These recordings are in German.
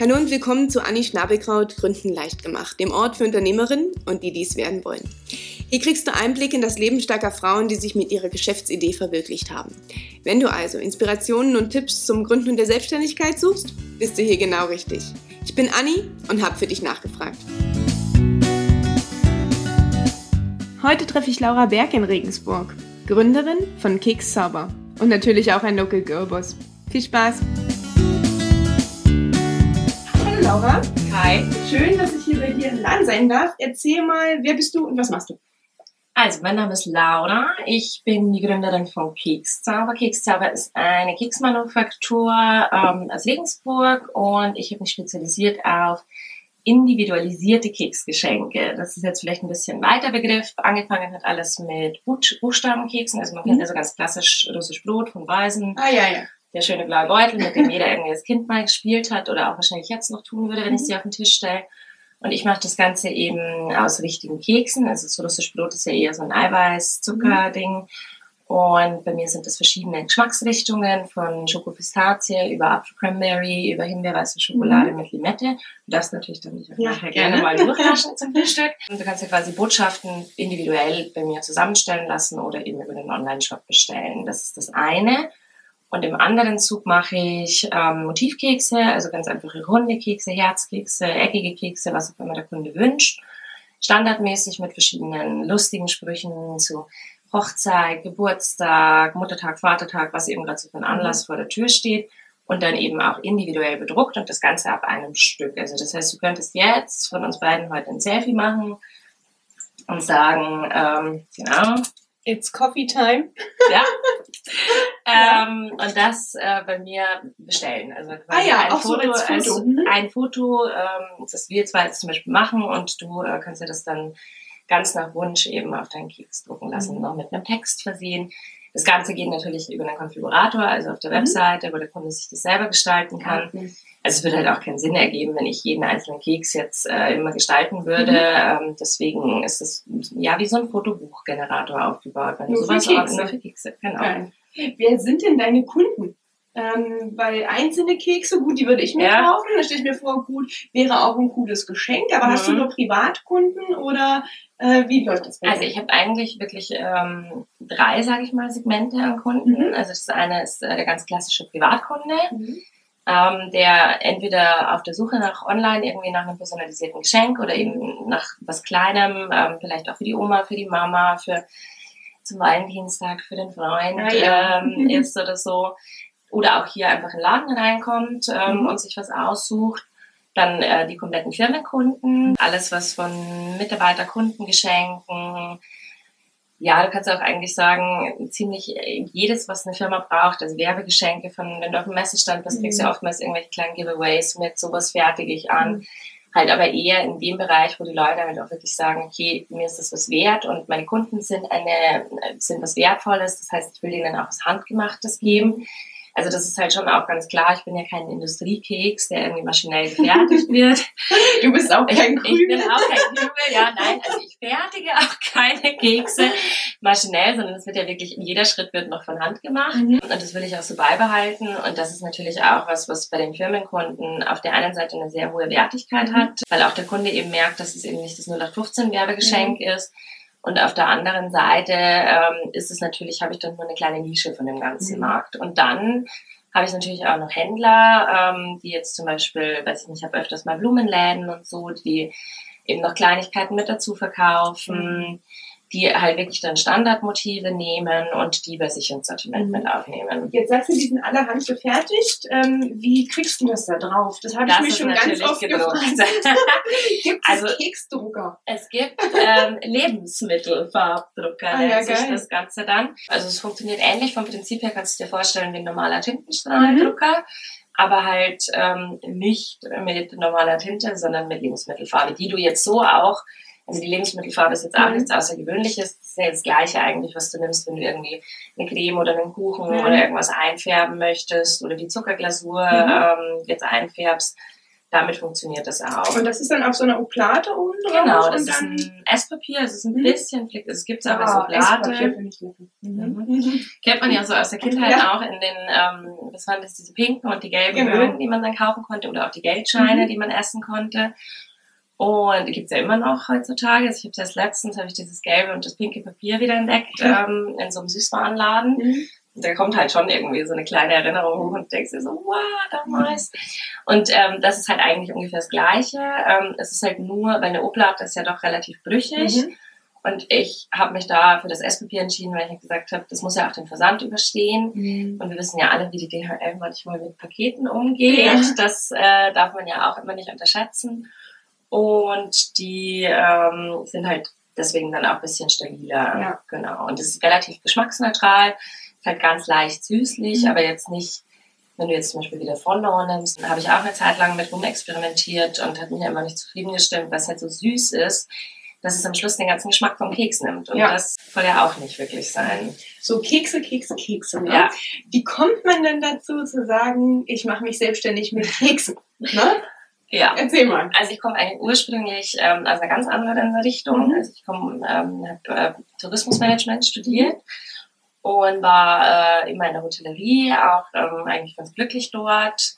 Hallo und willkommen zu Anni Schnabelkraut Gründen leicht gemacht, dem Ort für Unternehmerinnen und die dies werden wollen. Hier kriegst du Einblick in das Leben starker Frauen, die sich mit ihrer Geschäftsidee verwirklicht haben. Wenn du also Inspirationen und Tipps zum Gründen der Selbstständigkeit suchst, bist du hier genau richtig. Ich bin Anni und habe für dich nachgefragt. Heute treffe ich Laura Berg in Regensburg, Gründerin von Keks Sauber und natürlich auch ein Local Girlboss. Viel Spaß! Laura. Hi. Schön, dass ich hier bei dir im Laden sein darf. Erzähl mal, wer bist du und was machst du? Also, mein Name ist Laura. Ich bin die Gründerin von Kekszauber. Kekszauber ist eine Keksmanufaktur ähm, aus Regensburg und ich habe mich spezialisiert auf individualisierte Keksgeschenke. Das ist jetzt vielleicht ein bisschen weiter Begriff. Angefangen hat alles mit Buchstabenkeksen. Also man kennt mhm. also ganz klassisch russisch Brot von Weisen. Ah, ja, ja der schöne blaue Beutel, mit dem jeder irgendwie als Kind mal gespielt hat oder auch wahrscheinlich jetzt noch tun würde, wenn ich mhm. sie auf den Tisch stelle. Und ich mache das Ganze eben aus richtigen Keksen. Also so russisch Brot ist ja eher so ein Eiweiß-Zucker-Ding. Und bei mir sind das verschiedene Geschmacksrichtungen von Schokopistazie über Apfel Cranberry, über Himbeerweiße Schokolade mhm. mit Limette. Du darfst natürlich dann nicht ja, gerne. gerne mal durchlassen zum Frühstück. Und du kannst ja quasi Botschaften individuell bei mir zusammenstellen lassen oder eben über den Online-Shop bestellen. Das ist das eine. Und im anderen Zug mache ich ähm, Motivkekse, also ganz einfache runde Kekse, Herzkekse, eckige Kekse, was auch immer der Kunde wünscht. Standardmäßig mit verschiedenen lustigen Sprüchen zu Hochzeit, Geburtstag, Muttertag, Vatertag, was eben gerade so für ein Anlass mhm. vor der Tür steht. Und dann eben auch individuell bedruckt und das Ganze ab einem Stück. Also das heißt, du könntest jetzt von uns beiden heute ein Selfie machen und sagen, ähm, genau, It's Coffee Time. Ja. ähm, und das äh, bei mir bestellen. Also ah ja, ein auch Foto, so als Foto. Also ein Foto ähm, das wir zwei jetzt zum Beispiel machen und du äh, kannst dir das dann ganz nach Wunsch eben auf deinen Keks drucken lassen, mhm. noch mit einem Text versehen. Das Ganze geht natürlich über einen Konfigurator, also auf der mhm. Webseite, wo der Kunde sich das selber gestalten kann. Mhm. Also es würde halt auch keinen Sinn ergeben, wenn ich jeden einzelnen Keks jetzt äh, immer gestalten würde. Mhm. Ähm, deswegen ist es ja wie so ein Fotobuchgenerator aufgebaut. Wenn nur, sowas für Kekse. nur für Kekse. Genau. Ja. Wer sind denn deine Kunden? Ähm, weil einzelne Kekse, gut, die würde ich mir ja. kaufen. Da stelle ich mir vor, gut, wäre auch ein cooles Geschenk. Aber mhm. hast du mhm. nur Privatkunden oder äh, wie läuft das? Bei also ich habe eigentlich wirklich ähm, drei, sage ich mal, Segmente an Kunden. Mhm. Also das eine ist äh, der ganz klassische Privatkunde. Mhm ähm, der entweder auf der Suche nach online irgendwie nach einem personalisierten Geschenk oder eben nach was Kleinem, ähm, vielleicht auch für die Oma, für die Mama, für zum Valentinstag, für den Freund ja, ja. Ähm, ist oder so. Oder auch hier einfach in den Laden reinkommt ähm, mhm. und sich was aussucht. Dann äh, die kompletten Firmenkunden, alles was von Mitarbeiterkundengeschenken, ja, du kannst auch eigentlich sagen, ziemlich jedes, was eine Firma braucht, also Werbegeschenke von, wenn du auf dem Messestand bist, kriegst du ja mhm. oftmals irgendwelche kleinen Giveaways mit, sowas fertige ich an. Mhm. Halt aber eher in dem Bereich, wo die Leute halt auch wirklich sagen, okay, mir ist das was wert und meine Kunden sind eine, sind was Wertvolles. Das heißt, ich will denen auch was Handgemachtes geben. Also das ist halt schon auch ganz klar. Ich bin ja kein Industriekeks, der irgendwie maschinell gefertigt wird. Du bist auch kein Krümel. Ich bin auch kein Krümel, ja, nein. Also ich fertige auch keine Kekse maschinell, sondern es wird ja wirklich, jeder Schritt wird noch von Hand gemacht. Mhm. Und das will ich auch so beibehalten. Und das ist natürlich auch was, was bei den Firmenkunden auf der einen Seite eine sehr hohe Wertigkeit mhm. hat, weil auch der Kunde eben merkt, dass es eben nicht das 0815 Werbegeschenk mhm. ist, und auf der anderen Seite ähm, ist es natürlich, habe ich dann nur eine kleine Nische von dem ganzen mhm. Markt. Und dann habe ich natürlich auch noch Händler, ähm, die jetzt zum Beispiel, weiß ich nicht, ich habe öfters mal Blumenläden und so, die eben noch Kleinigkeiten mit dazu verkaufen. Mhm die halt wirklich dann Standardmotive nehmen und die bei sich ins Sortiment mhm. mit aufnehmen. Jetzt sagst du, die sind allerhand gefertigt. Ähm, wie kriegst du das da drauf? Das habe ich mich schon ganz oft gedruckt. gefragt. gibt es also, Keksdrucker? Es gibt ähm, Lebensmittelfarbdrucker, ah, nennt ja, sich das Ganze dann. Also es funktioniert ähnlich. Vom Prinzip her kannst du dir vorstellen wie ein normaler Tintenstrahldrucker. Mhm aber halt ähm, nicht mit normaler Tinte, sondern mit Lebensmittelfarbe, die du jetzt so auch also die Lebensmittelfarbe ist jetzt auch mhm. nichts Außergewöhnliches. Das ist ja das Gleiche eigentlich, was du nimmst, wenn du irgendwie eine Creme oder einen Kuchen mhm. oder irgendwas einfärben möchtest oder die Zuckerglasur mhm. ähm, jetzt einfärbst. damit funktioniert das auch. Und das ist dann auf so einer Oplate oben drauf? Genau, das ist ein Esspapier, es ist ein bisschen flick, es gibt es auch als ah, Oplate. Mhm. Mhm. Kennt man ja so aus der Kindheit ja. auch in den, ähm, was waren das, diese pinken und die gelben genau. Böden, die man dann kaufen konnte oder auch die Geldscheine, die man essen konnte. Und die gibt es ja immer noch heutzutage. Also ich habe erst letztens, habe ich dieses gelbe und das pinke Papier wieder entdeckt ähm, in so einem Süßwarenladen. Mhm da kommt halt schon irgendwie so eine kleine Erinnerung hoch und denkst dir so, wow, damals. Und ähm, das ist halt eigentlich ungefähr das Gleiche. Ähm, es ist halt nur, weil eine Oblate ist ja doch relativ brüchig. Mhm. Und ich habe mich da für das Esspapier entschieden, weil ich halt gesagt habe, das muss ja auch den Versand überstehen. Mhm. Und wir wissen ja alle, wie die DHL manchmal mit Paketen umgeht. Ja. Das äh, darf man ja auch immer nicht unterschätzen. Und die ähm, sind halt deswegen dann auch ein bisschen stabiler. Ja. Genau. Und es ist relativ geschmacksneutral halt ganz leicht süßlich, mhm. aber jetzt nicht, wenn du jetzt zum Beispiel wieder Fondant nimmst, habe ich auch eine Zeit lang mit rumexperimentiert und hat mich immer nicht zufriedengestellt, weil es halt so süß ist, dass es am Schluss den ganzen Geschmack vom Keks nimmt. Und ja. das soll ja auch nicht wirklich sein. So Kekse, Kekse, Kekse. Ne? Ja. Wie kommt man denn dazu zu sagen, ich mache mich selbstständig mit Keksen? Ne? Ja. Erzähl mal. Also ich komme eigentlich ursprünglich ähm, aus einer ganz anderen Richtung. Mhm. Also ich komme, ähm, habe äh, Tourismusmanagement studiert. Und war äh, immer in der Hotellerie, auch ähm, eigentlich ganz glücklich dort.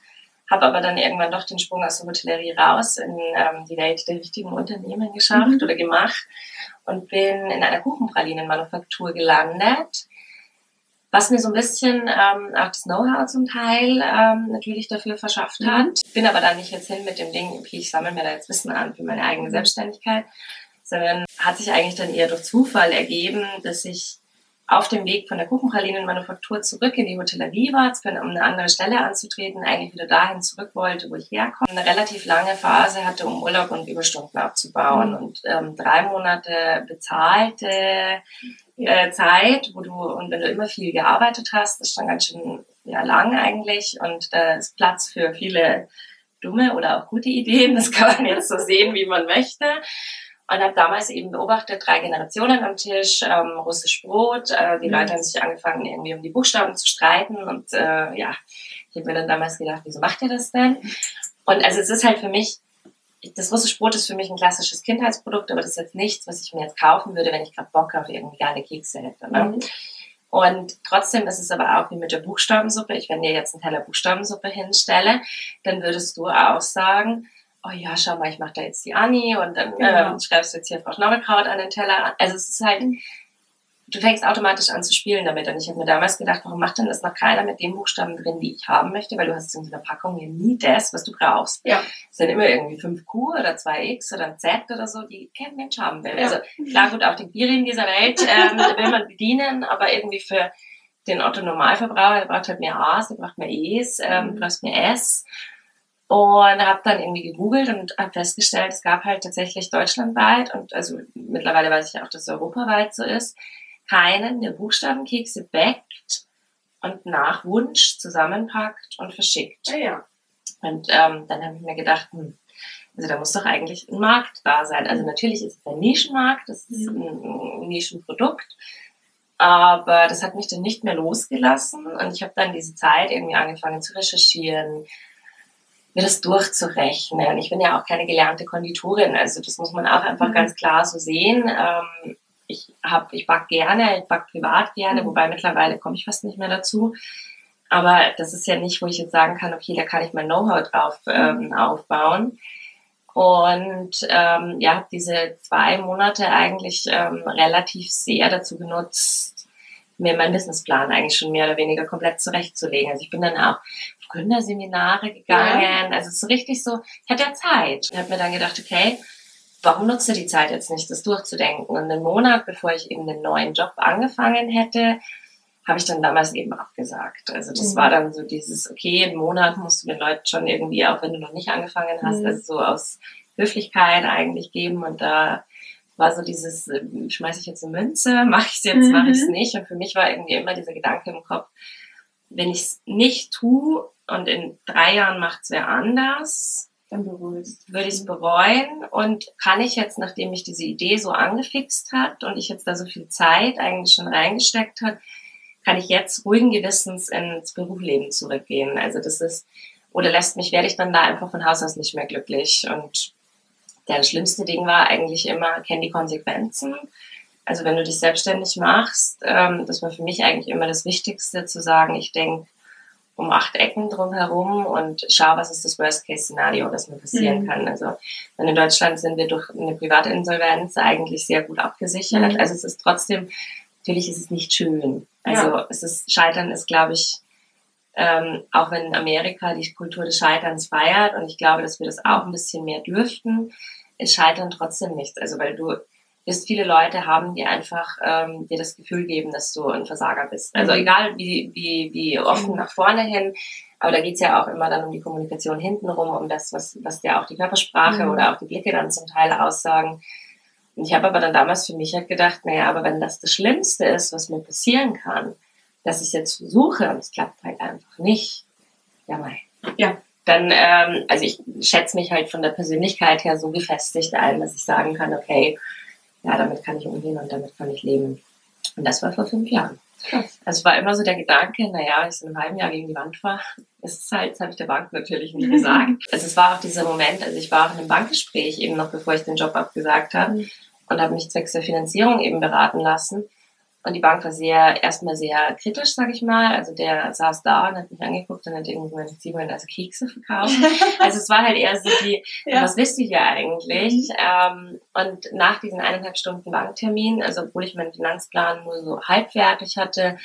Habe aber dann irgendwann doch den Sprung aus der Hotellerie raus in ähm, die Welt der richtigen Unternehmen geschafft mhm. oder gemacht und bin in einer Kuchenpralinenmanufaktur gelandet, was mir so ein bisschen ähm, auch das Know-how zum Teil ähm, natürlich dafür verschafft mhm. hat. Bin aber dann nicht jetzt hin mit dem Ding, okay, ich sammle mir da jetzt Wissen an für meine eigene mhm. Selbstständigkeit, sondern hat sich eigentlich dann eher durch Zufall ergeben, dass ich auf dem Weg von der Kuchenpralinenmanufaktur zurück in die Hotellerie war, um eine andere Stelle anzutreten, eigentlich wieder dahin zurück wollte, wo ich herkomme. Eine relativ lange Phase hatte, um Urlaub und Überstunden abzubauen mhm. und ähm, drei Monate bezahlte äh, Zeit, wo du, und wenn du immer viel gearbeitet hast, ist schon ganz schön ja, lang eigentlich und da ist Platz für viele dumme oder auch gute Ideen. Das kann man jetzt so sehen, wie man möchte und habe damals eben beobachtet, drei Generationen am Tisch, ähm, russisch Brot. Äh, die mhm. Leute haben sich angefangen, irgendwie um die Buchstaben zu streiten. Und äh, ja, ich habe mir dann damals gedacht, wieso macht ihr das denn? Und also es ist halt für mich, das russische Brot ist für mich ein klassisches Kindheitsprodukt, aber das ist jetzt nichts, was ich mir jetzt kaufen würde, wenn ich gerade Bock auf irgendwie geile Kekse hätte. Ne? Mhm. Und trotzdem ist es aber auch wie mit der Buchstabensuppe. Ich, wenn dir jetzt einen Teller Buchstabensuppe hinstelle, dann würdest du auch sagen, oh ja, schau mal, ich mache da jetzt die Anni und dann genau. ähm, schreibst du jetzt hier Frau Schnaubelkraut an den Teller. Also es ist halt, du fängst automatisch an zu spielen damit. Und ich habe mir damals gedacht, warum macht denn das noch keiner mit den Buchstaben drin, die ich haben möchte? Weil du hast in so einer Packung hier nie das, was du brauchst. Ja. Es sind immer irgendwie 5Q oder 2X oder ein Z oder so, die kein Mensch haben will. Ja. Also klar, gut, auch den Kirin dieser Welt ähm, will man bedienen, aber irgendwie für den Otto Normalverbraucher, der braucht halt mehr A's, der braucht mehr E's, ähm, mhm. brauchst mehr S. Und habe dann irgendwie gegoogelt und habe festgestellt, es gab halt tatsächlich deutschlandweit und also mittlerweile weiß ich auch, dass es europaweit so ist, keinen, der Buchstabenkekse backt und nach Wunsch zusammenpackt und verschickt. Ja, ja. Und ähm, dann habe ich mir gedacht, hm, also da muss doch eigentlich ein Markt da sein. Also natürlich ist es ein Nischenmarkt, das ist mhm. ein Nischenprodukt, aber das hat mich dann nicht mehr losgelassen und ich habe dann diese Zeit irgendwie angefangen zu recherchieren, mir das durchzurechnen. Ich bin ja auch keine gelernte Konditorin, also das muss man auch einfach mhm. ganz klar so sehen. Ähm, ich hab, ich back gerne, ich back privat gerne, mhm. wobei mittlerweile komme ich fast nicht mehr dazu. Aber das ist ja nicht, wo ich jetzt sagen kann, okay, da kann ich mein Know-how drauf ähm, mhm. aufbauen. Und ähm, ja, diese zwei Monate eigentlich ähm, relativ sehr dazu genutzt, mir meinen Businessplan eigentlich schon mehr oder weniger komplett zurechtzulegen. Also ich bin dann auch Gründerseminare gegangen. Ja. Also so richtig so, ich hatte ja Zeit. Ich habe mir dann gedacht, okay, warum nutze die Zeit jetzt nicht, das durchzudenken? Und einen Monat, bevor ich eben den neuen Job angefangen hätte, habe ich dann damals eben abgesagt. Also das mhm. war dann so dieses, okay, einen Monat musst du den Leuten schon irgendwie, auch wenn du noch nicht angefangen hast, mhm. also so aus Höflichkeit eigentlich geben. Und da war so dieses, äh, schmeiße ich jetzt eine Münze, mache ich es jetzt, mhm. mache ich es nicht. Und für mich war irgendwie immer dieser Gedanke im Kopf, wenn ich es nicht tue, und in drei Jahren macht es wer anders, dann bereust. würde ich es bereuen und kann ich jetzt, nachdem mich diese Idee so angefixt hat und ich jetzt da so viel Zeit eigentlich schon reingesteckt hat, kann ich jetzt ruhigen Gewissens ins Berufsleben zurückgehen. Also das ist oder lässt mich, werde ich dann da einfach von Haus aus nicht mehr glücklich. Und das schlimmste Ding war eigentlich immer, kenn die Konsequenzen. Also wenn du dich selbstständig machst, ähm, das war für mich eigentlich immer das Wichtigste, zu sagen, ich denke um acht Ecken drumherum und schau, was ist das Worst-Case-Szenario, das mir passieren mhm. kann. Also in Deutschland sind wir durch eine private Insolvenz eigentlich sehr gut abgesichert. Mhm. Also es ist trotzdem, natürlich ist es nicht schön. Also ja. es ist, Scheitern ist, glaube ich, ähm, auch wenn Amerika die Kultur des Scheiterns feiert und ich glaube, dass wir das auch ein bisschen mehr dürften, ist Scheitern trotzdem nichts. Also weil du wirst viele Leute haben, die einfach ähm, dir das Gefühl geben, dass du ein Versager bist. Also mhm. egal wie, wie, wie offen mhm. nach vorne hin, aber da geht's ja auch immer dann um die Kommunikation hintenrum, um das, was, was ja auch die Körpersprache mhm. oder auch die Blicke dann zum Teil aussagen. Und ich habe aber dann damals für mich halt gedacht, naja, aber wenn das das Schlimmste ist, was mir passieren kann, dass ich jetzt versuche und es klappt halt einfach nicht, ja mei. Ja. Dann, ähm, also ich schätze mich halt von der Persönlichkeit her so gefestigt ein, dass ich sagen kann, okay, ja, damit kann ich umgehen und damit kann ich leben. Und das war vor fünf Jahren. Krass. Also es war immer so der Gedanke, naja, ich in einem halben Jahr gegen die Wand war, ist es halt, das habe ich der Bank natürlich nicht gesagt. also es war auch dieser Moment, also ich war auch in einem Bankgespräch eben noch, bevor ich den Job abgesagt habe mhm. und habe mich zwecks der Finanzierung eben beraten lassen. Und die Bank war sehr, erstmal sehr kritisch, sag ich mal. Also der saß da und hat mich angeguckt und hat irgendwie meine Ziehungen also Kekse verkauft. also es war halt eher so die, ja. was wisst ihr hier eigentlich? Mhm. Ähm, und nach diesen eineinhalb Stunden Banktermin, also obwohl ich meinen Finanzplan nur so halb fertig hatte,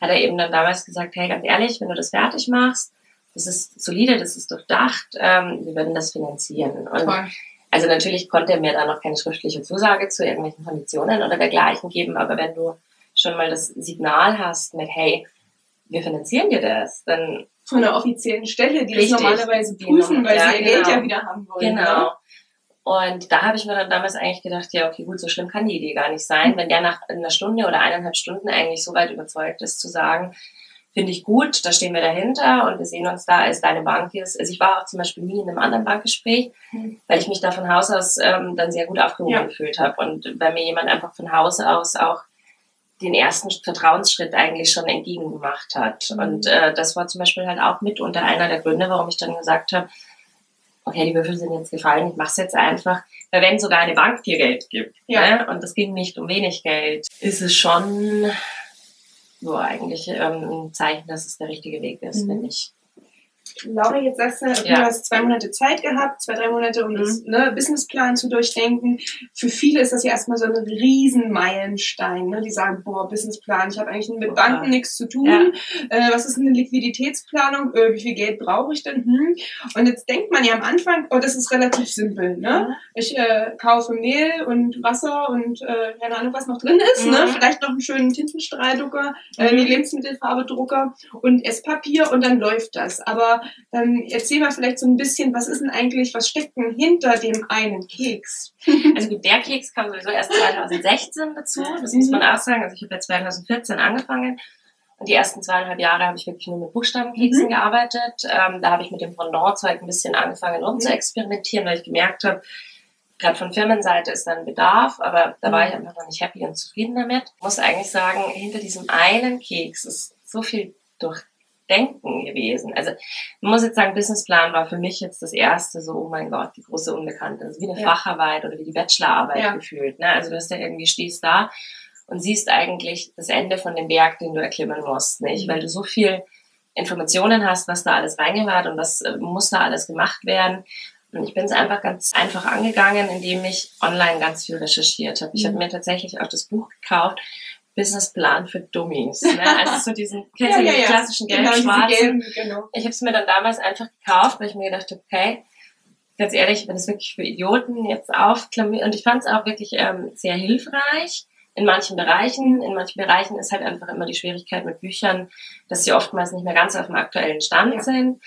hat er eben dann damals gesagt, hey, ganz ehrlich, wenn du das fertig machst, das ist solide, das ist durchdacht, ähm, wir werden das finanzieren. Und Toll. Also natürlich konnte er mir da noch keine schriftliche Zusage zu irgendwelchen Konditionen oder dergleichen geben, aber wenn du schon mal das Signal hast mit, hey, wir finanzieren dir das, dann von der offiziellen Stelle, die richtig, das normalerweise prüfen, weil ja, sie ihr genau. Geld ja wieder haben wollen. Genau. Ne? Und da habe ich mir dann damals eigentlich gedacht, ja, okay, gut, so schlimm kann die Idee gar nicht sein, wenn der nach einer Stunde oder eineinhalb Stunden eigentlich so weit überzeugt ist, zu sagen, finde ich gut, da stehen wir dahinter und wir sehen uns da als deine Bank ist. Also ich war auch zum Beispiel nie in einem anderen Bankgespräch, mhm. weil ich mich da von Haus aus ähm, dann sehr gut aufgehoben ja. gefühlt habe und weil mir jemand einfach von Haus aus auch den ersten Vertrauensschritt eigentlich schon entgegengemacht hat. Mhm. Und äh, das war zum Beispiel halt auch mitunter einer der Gründe, warum ich dann gesagt habe, okay, die Würfel sind jetzt gefallen, ich mache es jetzt einfach. Weil wenn sogar eine Bank dir Geld gibt, ja. ne, und das ging nicht um wenig Geld, ist es schon so eigentlich ähm, ein Zeichen, dass es der richtige Weg ist, mhm. finde ich. Laura, jetzt sagst du, okay, ja. du hast zwei Monate Zeit gehabt, zwei, drei Monate, um mhm. das ne, Businessplan zu durchdenken. Für viele ist das ja erstmal so ein riesen Meilenstein. Ne? Die sagen, boah, Businessplan, ich habe eigentlich mit Banken nichts zu tun. Ja. Äh, was ist eine Liquiditätsplanung? Äh, wie viel Geld brauche ich denn? Hm. Und jetzt denkt man ja am Anfang, oh, das ist relativ simpel. Ne? Mhm. Ich äh, kaufe Mehl und Wasser und äh, keine Ahnung, was noch drin ist. Ne? Mhm. Ne? Vielleicht noch einen schönen Tintenstrahldrucker, äh, mhm. Lebensmittelfarbedrucker und Esspapier und dann läuft das. Aber ähm, erzähl mal vielleicht so ein bisschen, was ist denn eigentlich, was steckt denn hinter dem einen Keks? Also der Keks kam sowieso erst 2016 dazu, das muss man auch sagen. Also ich habe ja 2014 angefangen. Und die ersten zweieinhalb Jahre habe ich wirklich nur mit Buchstabenkeksen mhm. gearbeitet. Ähm, da habe ich mit dem Fondant-Zeug ein bisschen angefangen rum zu experimentieren, weil ich gemerkt habe, gerade von Firmenseite ist dann Bedarf, aber da war ich mhm. einfach noch nicht happy und zufrieden damit. Ich muss eigentlich sagen, hinter diesem einen Keks ist so viel durch Denken gewesen. Also man muss jetzt sagen, Businessplan war für mich jetzt das erste so, oh mein Gott, die große Unbekannte. Also wie eine ja. Facharbeit oder wie die Bachelorarbeit ja. gefühlt. Ne? Also du hast ja irgendwie stehst da und siehst eigentlich das Ende von dem Berg, den du erklimmen musst, nicht? Mhm. Weil du so viel Informationen hast, was da alles reingehört und was äh, muss da alles gemacht werden. Und ich bin es einfach ganz einfach angegangen, indem ich online ganz viel recherchiert habe. Ich mhm. habe mir tatsächlich auch das Buch gekauft Businessplan für Dummies. Ne? Also so diesen, kennst ja, ja, ja. klassischen genau, gelb-schwarzen? Genau, genau. Ich habe es mir dann damals einfach gekauft, weil ich mir gedacht habe, okay, ganz ehrlich, wenn es wirklich für Idioten jetzt aufklammiert, und ich fand es auch wirklich ähm, sehr hilfreich in manchen Bereichen. In manchen Bereichen ist halt einfach immer die Schwierigkeit mit Büchern, dass sie oftmals nicht mehr ganz auf dem aktuellen Stand ja. sind.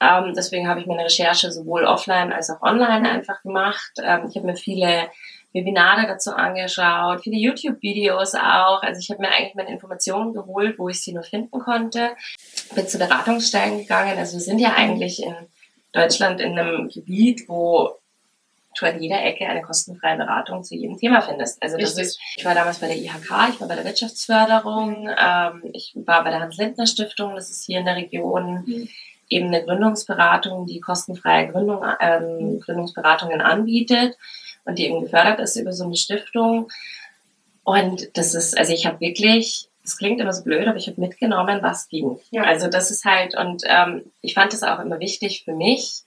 Ähm, deswegen habe ich meine Recherche sowohl offline als auch online einfach gemacht. Ähm, ich habe mir viele Webinare dazu angeschaut, viele YouTube-Videos auch. Also ich habe mir eigentlich meine Informationen geholt, wo ich sie nur finden konnte. Bin zu Beratungsstellen gegangen. Also wir sind ja eigentlich in Deutschland in einem Gebiet, wo du an jeder Ecke eine kostenfreie Beratung zu jedem Thema findest. Also das ist, ich war damals bei der IHK, ich war bei der Wirtschaftsförderung, ähm, ich war bei der Hans-Lindner-Stiftung, das ist hier in der Region. Mhm eben eine Gründungsberatung, die kostenfreie Gründung, ähm, Gründungsberatungen anbietet und die eben gefördert ist über so eine Stiftung. Und das ist, also ich habe wirklich, das klingt immer so blöd, aber ich habe mitgenommen, was ging. Ja. Also das ist halt, und ähm, ich fand das auch immer wichtig für mich,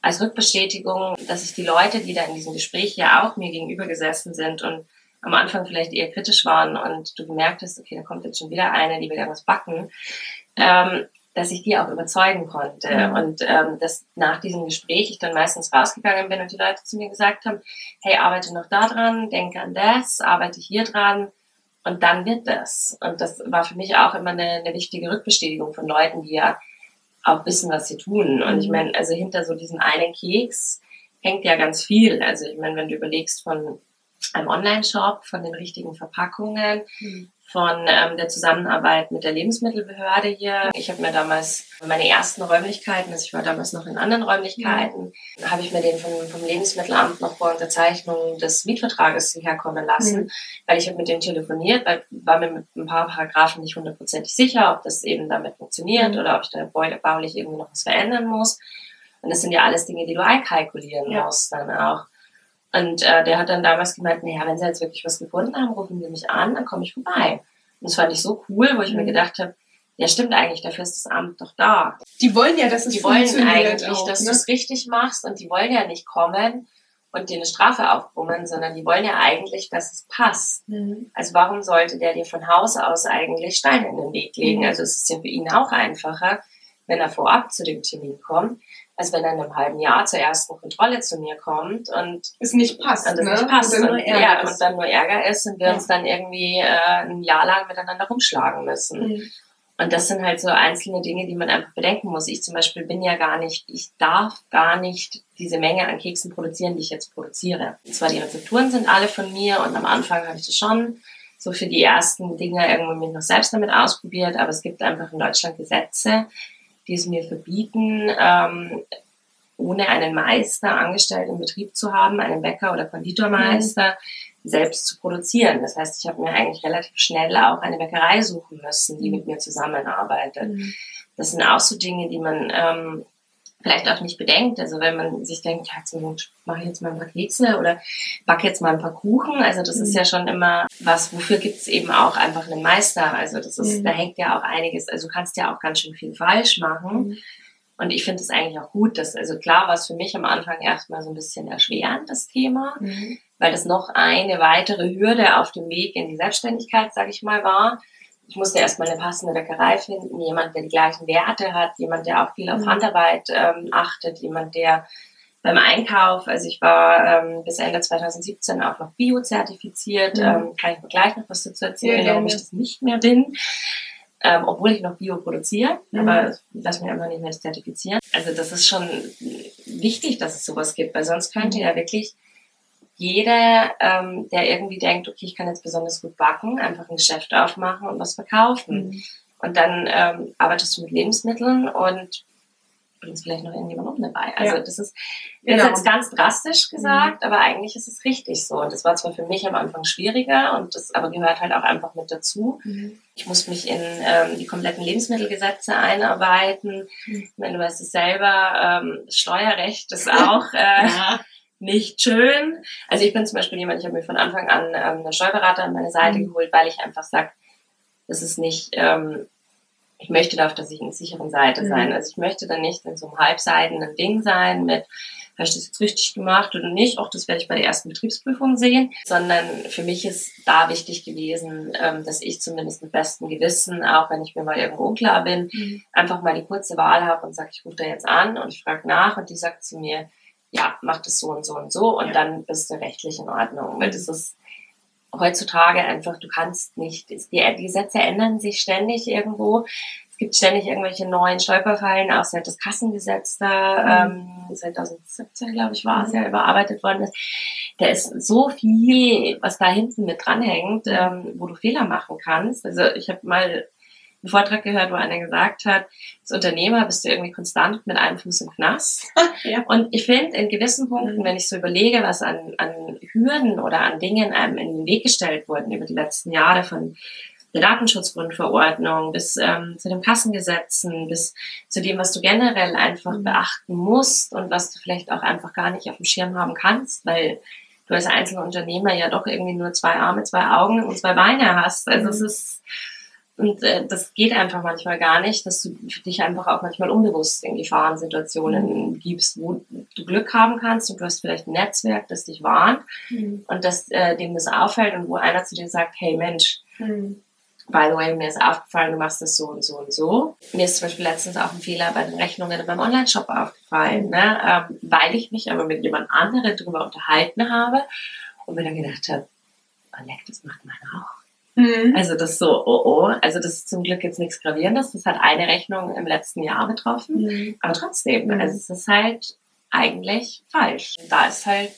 als Rückbestätigung, dass ich die Leute, die da in diesem Gespräch ja auch mir gegenüber gesessen sind und am Anfang vielleicht eher kritisch waren und du gemerkt hast, okay, da kommt jetzt schon wieder eine, die will ja was backen, ähm, dass ich die auch überzeugen konnte. Mhm. Und ähm, dass nach diesem Gespräch ich dann meistens rausgegangen bin und die Leute zu mir gesagt haben, hey, arbeite noch da dran, denke an das, arbeite hier dran und dann wird das. Und das war für mich auch immer eine, eine wichtige Rückbestätigung von Leuten, die ja auch wissen, was sie tun. Und ich mhm. meine, also hinter so diesem einen Keks hängt ja ganz viel. Also ich meine, wenn du überlegst von einem Online-Shop, von den richtigen Verpackungen, mhm von ähm, der Zusammenarbeit mit der Lebensmittelbehörde hier. Ich habe mir damals meine ersten Räumlichkeiten, also ich war damals noch in anderen Räumlichkeiten, mhm. habe ich mir den vom, vom Lebensmittelamt noch vor Unterzeichnung des Mietvertrages herkommen lassen, mhm. weil ich habe mit denen telefoniert, weil war mir mit ein paar Paragraphen nicht hundertprozentig sicher, ob das eben damit funktioniert mhm. oder ob ich da baulich irgendwie noch was verändern muss. Und das sind ja alles Dinge, die du einkalkulieren ja. musst dann auch. Und äh, der hat dann damals gemeint, naja, wenn Sie jetzt wirklich was gefunden haben, rufen Sie mich an, dann komme ich vorbei. Und das fand ich so cool, wo ich mir mhm. gedacht habe, ja stimmt eigentlich, dafür ist das Amt doch da. Die wollen ja, dass es Die wollen eigentlich, auch, dass ne? du es richtig machst und die wollen ja nicht kommen und dir eine Strafe aufbrummen, sondern die wollen ja eigentlich, dass es passt. Mhm. Also warum sollte der dir von Haus aus eigentlich Steine in den Weg legen? Mhm. Also es ist ja für ihn auch einfacher, wenn er vorab zu dem Termin kommt, als wenn er in einem halben Jahr zur ersten Kontrolle zu mir kommt und es nicht passt, und es ne? nicht passt und, dann, und, ja, und dann nur Ärger ist und wir ja. uns dann irgendwie äh, ein Jahr lang miteinander rumschlagen müssen. Mhm. Und das sind halt so einzelne Dinge, die man einfach bedenken muss. Ich zum Beispiel bin ja gar nicht, ich darf gar nicht diese Menge an Keksen produzieren, die ich jetzt produziere. Und zwar die Rezepturen sind alle von mir und am Anfang habe ich das schon so für die ersten Dinge irgendwie mich noch selbst damit ausprobiert, aber es gibt einfach in Deutschland Gesetze, die es mir verbieten, ähm, ohne einen Meister angestellt im Betrieb zu haben, einen Bäcker oder Konditormeister, mhm. selbst zu produzieren. Das heißt, ich habe mir eigentlich relativ schnell auch eine Bäckerei suchen müssen, die mit mir zusammenarbeitet. Mhm. Das sind auch so Dinge, die man ähm, vielleicht auch nicht bedenkt. Also wenn man sich denkt, ja, jetzt mache ich jetzt mal ein paar Kekse oder backe jetzt mal ein paar Kuchen. Also das mhm. ist ja schon immer was, wofür gibt es eben auch einfach einen Meister. Also das ist, mhm. da hängt ja auch einiges, also du kannst ja auch ganz schön viel falsch machen. Mhm. Und ich finde es eigentlich auch gut, dass, also klar war es für mich am Anfang erstmal so ein bisschen erschwerend, das Thema, mhm. weil das noch eine weitere Hürde auf dem Weg in die Selbstständigkeit, sage ich mal, war ich musste erstmal eine passende Bäckerei finden, jemand, der die gleichen Werte hat, jemand, der auch viel auf mhm. Handarbeit ähm, achtet, jemand, der beim Einkauf, also ich war ähm, bis Ende 2017 auch noch Bio-zertifiziert, mhm. ähm, kann ich mir gleich noch was dazu erzählen, ja, warum ich das nicht mehr bin. Ähm, obwohl ich noch Bio produziere, mhm. aber lass mich einfach nicht mehr zertifizieren. Also das ist schon wichtig, dass es sowas gibt, weil sonst könnte mhm. ja wirklich jeder, ähm, der irgendwie denkt, okay, ich kann jetzt besonders gut backen, einfach ein Geschäft aufmachen und was verkaufen. Mhm. Und dann ähm, arbeitest du mit Lebensmitteln und bringst vielleicht noch irgendjemand um dabei. Also ja. das ist, genau. jetzt ganz drastisch gesagt, mhm. aber eigentlich ist es richtig so. Und das war zwar für mich am Anfang schwieriger und das aber gehört halt auch einfach mit dazu. Mhm. Ich muss mich in ähm, die kompletten Lebensmittelgesetze einarbeiten. Mhm. Ich meine, du weißt es selber, ähm, Steuerrecht ist auch äh, ja nicht schön. Also ich bin zum Beispiel jemand, ich habe mir von Anfang an ähm, einen Steuerberater an meine Seite mhm. geholt, weil ich einfach sage, das ist nicht, ähm, ich möchte da auf der sicheren Seite mhm. sein. Also ich möchte dann nicht in so einem halbseidenen Ding sein mit, hast du das jetzt richtig gemacht oder nicht? Auch das werde ich bei der ersten Betriebsprüfung sehen. Sondern für mich ist da wichtig gewesen, ähm, dass ich zumindest mit bestem Gewissen, auch wenn ich mir mal irgendwo unklar bin, mhm. einfach mal die kurze Wahl habe und sage, ich rufe da jetzt an und ich frage nach und die sagt zu mir, ja, mach das so und so und so und ja. dann bist du rechtlich in Ordnung. Weil das ist heutzutage einfach, du kannst nicht, die, die Gesetze ändern sich ständig irgendwo. Es gibt ständig irgendwelche neuen Stolperfallen, auch seit das Kassengesetz da, mhm. ähm, 2017, glaube ich, war es ja überarbeitet worden ist. Da ist so viel, was da hinten mit dranhängt, mhm. ähm, wo du Fehler machen kannst. Also ich habe mal einen Vortrag gehört, wo einer gesagt hat, als Unternehmer bist du irgendwie konstant mit einem Fuß im Knast. ja. Und ich finde, in gewissen Punkten, mhm. wenn ich so überlege, was an, an Hürden oder an Dingen einem in den Weg gestellt wurden über die letzten Jahre von der Datenschutzgrundverordnung bis ähm, zu den Kassengesetzen, bis zu dem, was du generell einfach mhm. beachten musst und was du vielleicht auch einfach gar nicht auf dem Schirm haben kannst, weil du als einzelner Unternehmer ja doch irgendwie nur zwei Arme, zwei Augen und zwei Beine hast. Also mhm. es ist und äh, das geht einfach manchmal gar nicht, dass du dich einfach auch manchmal unbewusst in Gefahrensituationen gibst, wo du Glück haben kannst und du hast vielleicht ein Netzwerk, das dich warnt mhm. und das, äh, dem das auffällt und wo einer zu dir sagt, hey Mensch, mhm. by the way, mir ist aufgefallen, du machst das so und so und so. Mir ist zum Beispiel letztens auch ein Fehler bei den Rechnungen beim Online-Shop aufgefallen, ne? ähm, weil ich mich aber mit jemand anderem darüber unterhalten habe und mir dann gedacht habe, oh leck, das macht man auch. Mhm. Also das ist so, oh oh. Also das ist zum Glück jetzt nichts Gravierendes. Das hat eine Rechnung im letzten Jahr betroffen. Mhm. Aber trotzdem, mhm. also es ist halt eigentlich falsch. Da ist halt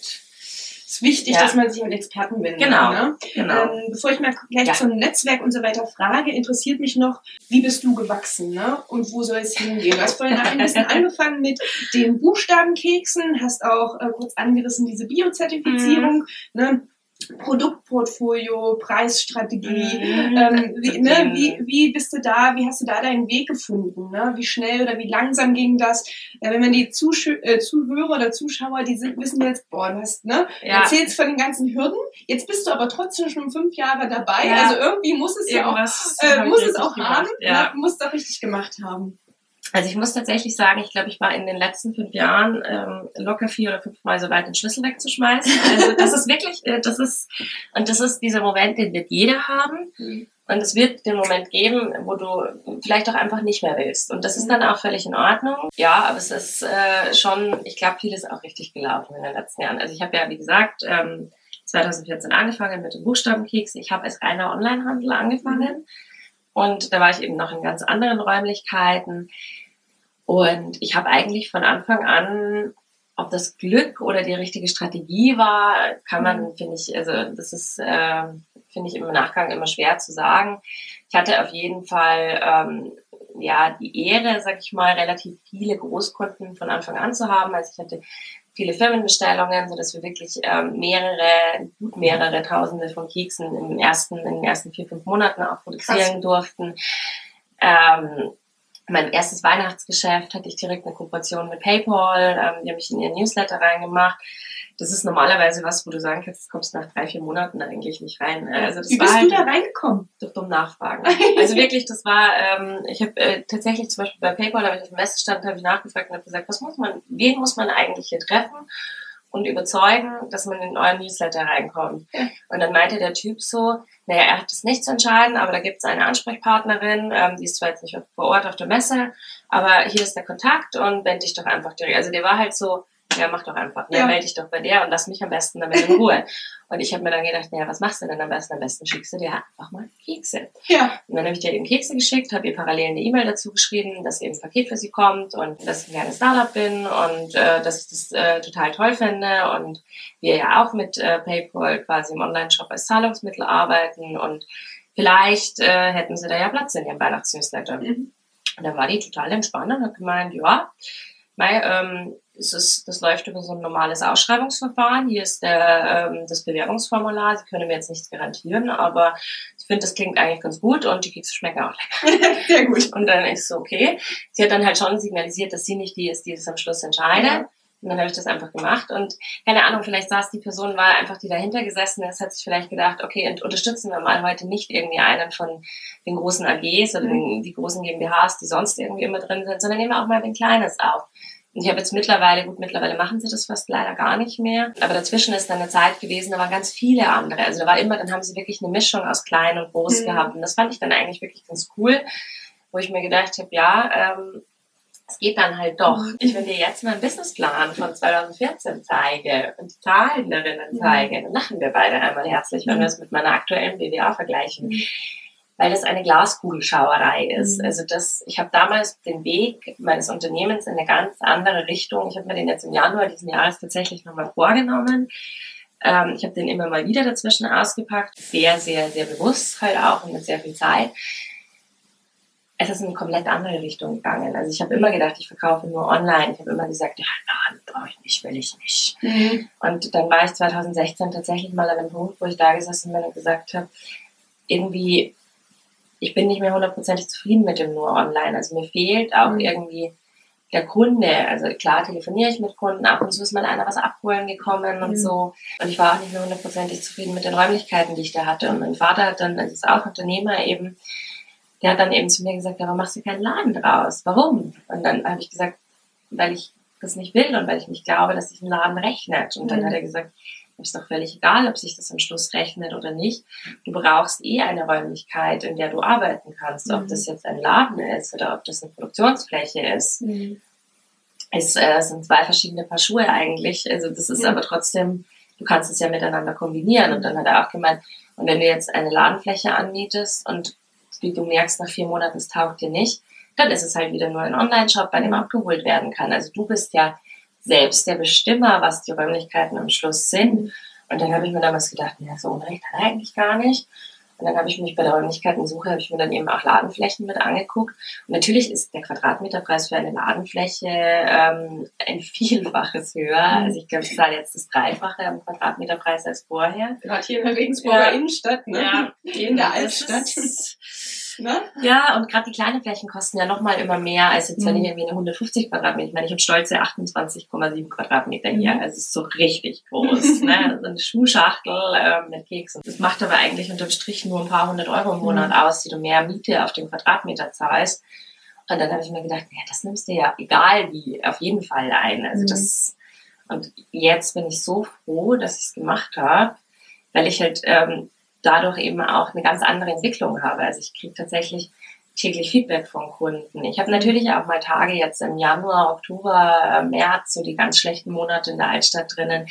es ist wichtig, ja. dass man sich an Experten wendet. Genau. Ne? genau. Ähm, bevor ich mal gleich ja. zum Netzwerk und so weiter frage, interessiert mich noch, wie bist du gewachsen ne? und wo soll es hingehen? Du hast vorhin ein bisschen angefangen mit den Buchstabenkeksen, hast auch äh, kurz angerissen diese Biozertifizierung. Mhm. Ne? Produktportfolio, Preisstrategie, mhm. ähm, wie, ne, wie, wie bist du da, wie hast du da deinen Weg gefunden? Ne? Wie schnell oder wie langsam ging das? Äh, wenn man die Zusch äh, Zuhörer oder Zuschauer, die sind, wissen jetzt, boah, du hast, ne, ja. erzählst von den ganzen Hürden, jetzt bist du aber trotzdem schon fünf Jahre dabei, ja. also irgendwie muss es ja, auch, äh, muss es auch haben, ja. ne? muss es richtig gemacht haben. Also ich muss tatsächlich sagen, ich glaube, ich war in den letzten fünf Jahren ähm, locker vier oder fünf Mal so weit, den Schlüssel wegzuschmeißen. Also das ist wirklich, äh, das ist, und das ist dieser Moment, den wird jeder haben. Mhm. Und es wird den Moment geben, wo du vielleicht auch einfach nicht mehr willst. Und das ist dann auch völlig in Ordnung. Ja, aber es ist äh, schon, ich glaube, vieles auch richtig gelaufen in den letzten Jahren. Also ich habe ja, wie gesagt, ähm, 2014 angefangen mit dem Buchstabenkeks. Ich habe als reiner Onlinehandel angefangen. Mhm. Und da war ich eben noch in ganz anderen Räumlichkeiten. Und ich habe eigentlich von Anfang an, ob das Glück oder die richtige Strategie war, kann man, mhm. finde ich, also das ist, äh, finde ich im Nachgang immer schwer zu sagen. Ich hatte auf jeden Fall ähm, ja die Ehre, sag ich mal, relativ viele Großkunden von Anfang an zu haben. Also ich hatte viele Firmenbestellungen, so dass wir wirklich ähm, mehrere, gut mehrere Tausende von Keksen im ersten, in den ersten vier, fünf Monaten auch produzieren Krass. durften. Ähm, mein erstes Weihnachtsgeschäft hatte ich direkt eine Kooperation mit PayPal. Ähm, die haben mich in ihren Newsletter reingemacht. Das ist normalerweise was, wo du sagen kannst, kommst nach drei, vier Monaten eigentlich nicht rein. Also das Wie bist war du halt da reingekommen? Durch dumm Nachfragen. also wirklich, das war, ähm, ich habe äh, tatsächlich zum Beispiel bei PayPal, da habe ich auf dem Messestand habe ich nachgefragt und habe gesagt, was muss man, wen muss man eigentlich hier treffen? Und überzeugen, dass man in euren Newsletter reinkommt. Ja. Und dann meinte der Typ so, naja, er hat das nicht zu entscheiden, aber da gibt es eine Ansprechpartnerin, ähm, die ist zwar jetzt nicht vor Ort auf der Messe, aber hier ist der Kontakt und wende dich doch einfach direkt. Also der war halt so, ja, mach doch einfach, ne? Ja. melde dich doch bei der und lass mich am besten damit in Ruhe. und ich habe mir dann gedacht, naja, was machst du denn am besten? Am besten schickst du dir einfach mal Kekse. Ja. Und dann habe ich dir eben Kekse geschickt, habe ihr parallel eine E-Mail dazu geschrieben, dass eben ein Paket für sie kommt und dass ich ein kleines Startup bin und äh, dass ich das äh, total toll finde und wir ja auch mit äh, PayPal quasi im Online-Shop als Zahlungsmittel arbeiten und vielleicht äh, hätten sie da ja Platz in ihrem Weihnachtsnewsletter. Mhm. Und dann war die total entspannt und hat gemeint, ja, mei, ähm, es ist, das läuft über so ein normales Ausschreibungsverfahren. Hier ist der, ähm, das Bewerbungsformular. Sie können mir jetzt nichts garantieren, aber ich finde, das klingt eigentlich ganz gut und die Kekse schmecken auch lecker. Sehr gut. Und dann ist so, okay. Sie hat dann halt schon signalisiert, dass sie nicht die ist, die das am Schluss entscheidet. Ja. Und dann habe ich das einfach gemacht. Und keine Ahnung, vielleicht saß die Person, war einfach die dahinter gesessen ist, hat sich vielleicht gedacht, okay, unterstützen wir mal heute nicht irgendwie einen von den großen AGs oder mhm. die großen GmbHs, die sonst irgendwie immer drin sind, sondern nehmen wir auch mal den Kleines auf. Ich habe jetzt mittlerweile, gut, mittlerweile machen sie das fast leider gar nicht mehr. Aber dazwischen ist dann eine Zeit gewesen, da waren ganz viele andere. Also da war immer, dann haben sie wirklich eine Mischung aus klein und groß mhm. gehabt. Und das fand ich dann eigentlich wirklich ganz cool, wo ich mir gedacht habe, ja, ähm, es geht dann halt doch. Mhm. Ich, wenn dir jetzt meinen Businessplan von 2014 zeige und die Zahlen darin zeige, mhm. dann lachen wir beide einmal herzlich, wenn wir es mit meiner aktuellen BWA vergleichen. Weil das eine Glaskugelschauerei ist. Mhm. Also das, ich habe damals den Weg meines Unternehmens in eine ganz andere Richtung. Ich habe mir den jetzt im Januar diesen Jahres tatsächlich nochmal vorgenommen. Ähm, ich habe den immer mal wieder dazwischen ausgepackt, sehr, sehr, sehr bewusst halt auch und mit sehr viel Zeit. Es ist in eine komplett andere Richtung gegangen. Also ich habe immer gedacht, ich verkaufe nur online. Ich habe immer gesagt, ja, nein, brauche ich nicht, will ich nicht. Mhm. Und dann war ich 2016 tatsächlich mal an einem Punkt, wo ich da gesessen bin und gesagt habe, irgendwie ich bin nicht mehr hundertprozentig zufrieden mit dem nur online. Also mir fehlt auch mhm. irgendwie der Kunde. Also klar telefoniere ich mit Kunden, ab und zu ist mal einer was abholen gekommen und mhm. so. Und ich war auch nicht mehr hundertprozentig zufrieden mit den Räumlichkeiten, die ich da hatte. Und mein Vater hat dann, also ist auch Unternehmer eben, der hat dann eben zu mir gesagt, warum machst du keinen Laden draus? Warum? Und dann habe ich gesagt, weil ich das nicht will und weil ich nicht glaube, dass sich ein Laden rechnet. Und dann mhm. hat er gesagt, ist doch völlig egal, ob sich das am Schluss rechnet oder nicht. Du brauchst eh eine Räumlichkeit, in der du arbeiten kannst. Mhm. Ob das jetzt ein Laden ist oder ob das eine Produktionsfläche ist. Mhm. Es äh, sind zwei verschiedene Paar Schuhe eigentlich. Also das ist ja. aber trotzdem, du kannst es ja miteinander kombinieren. Und dann hat er auch gemeint, und wenn du jetzt eine Ladenfläche anmietest und du merkst nach vier Monaten, es taugt dir nicht, dann ist es halt wieder nur ein Online-Shop, bei dem abgeholt werden kann. Also du bist ja selbst der Bestimmer, was die Räumlichkeiten am Schluss sind. Und dann habe ich mir damals gedacht, ja, so Unrecht hat er eigentlich gar nicht. Und dann habe ich mich bei der Räumlichkeitensuche, habe ich mir dann eben auch Ladenflächen mit angeguckt. Und natürlich ist der Quadratmeterpreis für eine Ladenfläche ähm, ein Vielfaches höher. Mhm. Also ich glaube, ich zahle jetzt das Dreifache am Quadratmeterpreis als vorher. Gerade hier in der Regensburger ja. Innenstadt, ne? Ja, in der Altstadt. Ne? Ja, und gerade die kleinen Flächen kosten ja nochmal immer mehr, als jetzt, wenn ich mhm. irgendwie eine 150 Quadratmeter, ich meine, ich habe stolze 28,7 Quadratmeter hier, mhm. also es ist so richtig groß, ne? So eine Schuhschachtel äh, mit Keksen. Das macht aber eigentlich unterm Strich nur ein paar hundert Euro im Monat mhm. aus, die du mehr Miete auf den Quadratmeter zahlst. Und dann habe ich mir gedacht, ja, das nimmst du ja egal wie, auf jeden Fall ein. Also mhm. das, und jetzt bin ich so froh, dass ich es gemacht habe, weil ich halt ähm, dadurch eben auch eine ganz andere Entwicklung habe. Also ich kriege tatsächlich täglich Feedback von Kunden. Ich habe natürlich auch mal Tage jetzt im Januar, Oktober, März, so die ganz schlechten Monate in der Altstadt drinnen.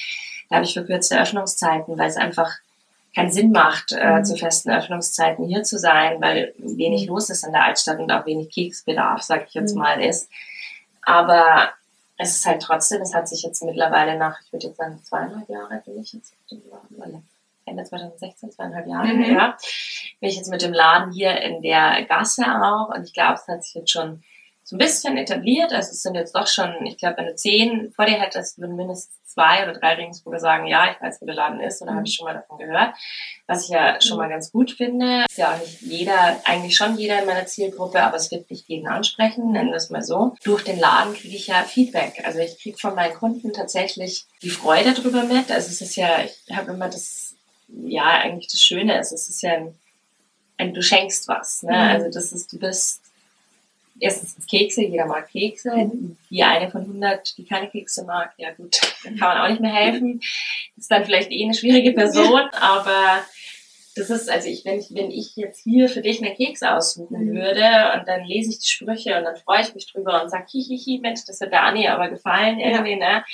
Da habe ich verkürzte Öffnungszeiten, weil es einfach keinen Sinn macht, äh, mhm. zu festen Öffnungszeiten hier zu sein, weil wenig mhm. los ist in der Altstadt und auch wenig Keksbedarf, sage ich jetzt mhm. mal, ist. Aber es ist halt trotzdem, es hat sich jetzt mittlerweile nach, ich würde jetzt sagen, zweieinhalb Jahre bin ich jetzt Ende 2016, zweieinhalb Jahre, mhm. ja, bin ich jetzt mit dem Laden hier in der Gasse auch und ich glaube, es hat sich jetzt schon so ein bisschen etabliert. Also es sind jetzt doch schon, ich glaube, wenn du zehn vor dir hättest, würden mindestens zwei oder drei Regensburger sagen, ja, ich weiß, wo der Laden ist oder mhm. habe ich schon mal davon gehört. Was ich ja schon mhm. mal ganz gut finde. Ist ja auch nicht jeder, eigentlich schon jeder in meiner Zielgruppe, aber es wird nicht jeden ansprechen, nennen wir es mal so. Durch den Laden kriege ich ja Feedback. Also ich kriege von meinen Kunden tatsächlich die Freude drüber mit. Also es ist ja, ich habe immer das ja eigentlich das Schöne ist. Es ist ja ein, ein du schenkst was. Ne? Mhm. Also das ist, du bist erstens Kekse, jeder mag Kekse. Mhm. Die eine von 100, die keine Kekse mag, ja gut, dann kann man auch nicht mehr helfen. Ist dann vielleicht eh eine schwierige Person, aber das ist, also ich, wenn ich, wenn ich jetzt hier für dich einen Keks aussuchen mhm. würde und dann lese ich die Sprüche und dann freue ich mich drüber und sage, hihihi, Mensch, das wird der Anni aber gefallen irgendwie, ja. ne?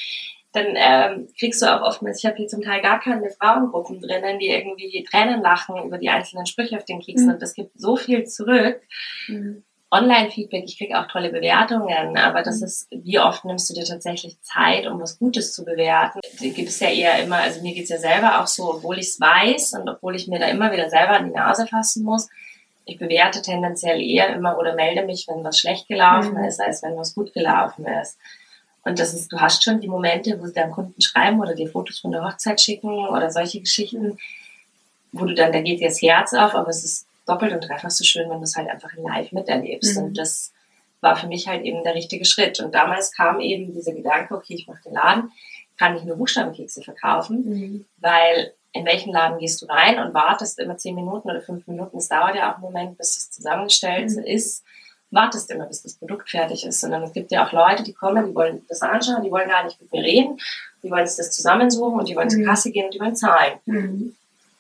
Dann ähm, kriegst du auch oftmals, ich habe hier zum Teil gar keine Frauengruppen drinnen, die irgendwie Tränen lachen über die einzelnen Sprüche auf den Keksen mhm. und das gibt so viel zurück. Mhm. Online-Feedback, ich kriege auch tolle Bewertungen, aber das mhm. ist, wie oft nimmst du dir tatsächlich Zeit, um was Gutes zu bewerten? Gibt es ja eher immer, also mir geht's ja selber auch so, obwohl ich es weiß und obwohl ich mir da immer wieder selber an die Nase fassen muss, ich bewerte tendenziell eher immer oder melde mich, wenn was schlecht gelaufen mhm. ist, als wenn was gut gelaufen ist. Und das ist, du hast schon die Momente, wo sie deinem Kunden schreiben oder dir Fotos von der Hochzeit schicken oder solche Geschichten, wo du dann, da geht dir das Herz auf, aber es ist doppelt und dreifach so schön, wenn du es halt einfach live miterlebst. Mhm. Und das war für mich halt eben der richtige Schritt. Und damals kam eben dieser Gedanke, okay, ich mache den Laden, kann nicht nur Buchstabenkekse verkaufen, mhm. weil in welchen Laden gehst du rein und wartest immer zehn Minuten oder fünf Minuten, es dauert ja auch einen Moment, bis es zusammengestellt mhm. ist wartest immer, bis das Produkt fertig ist, sondern es gibt ja auch Leute, die kommen, die wollen das anschauen, die wollen gar nicht mit mir reden, die wollen sich das zusammensuchen und die wollen mhm. zur Kasse gehen und die wollen zahlen. Mhm.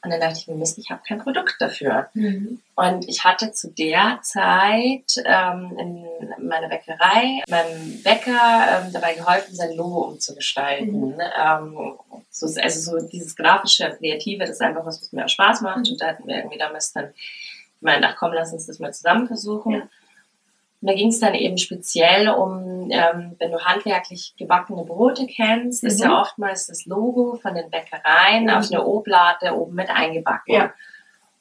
Und dann dachte ich mir, Mist, ich habe kein Produkt dafür. Mhm. Und ich hatte zu der Zeit ähm, in meiner Bäckerei meinem Bäcker ähm, dabei geholfen, sein Logo umzugestalten. Mhm. Ähm, so, also so dieses grafische, kreative, das ist einfach was, was mir auch Spaß macht. Mhm. Und da hatten wir irgendwie damals dann gemeint, ach komm, lass uns das mal zusammen versuchen. Ja. Und da ging es dann eben speziell um, ähm, wenn du handwerklich gebackene Brote kennst, mhm. ist ja mhm. oftmals das Logo von den Bäckereien mhm. auf einer Oblate oben mit eingebacken. Ja.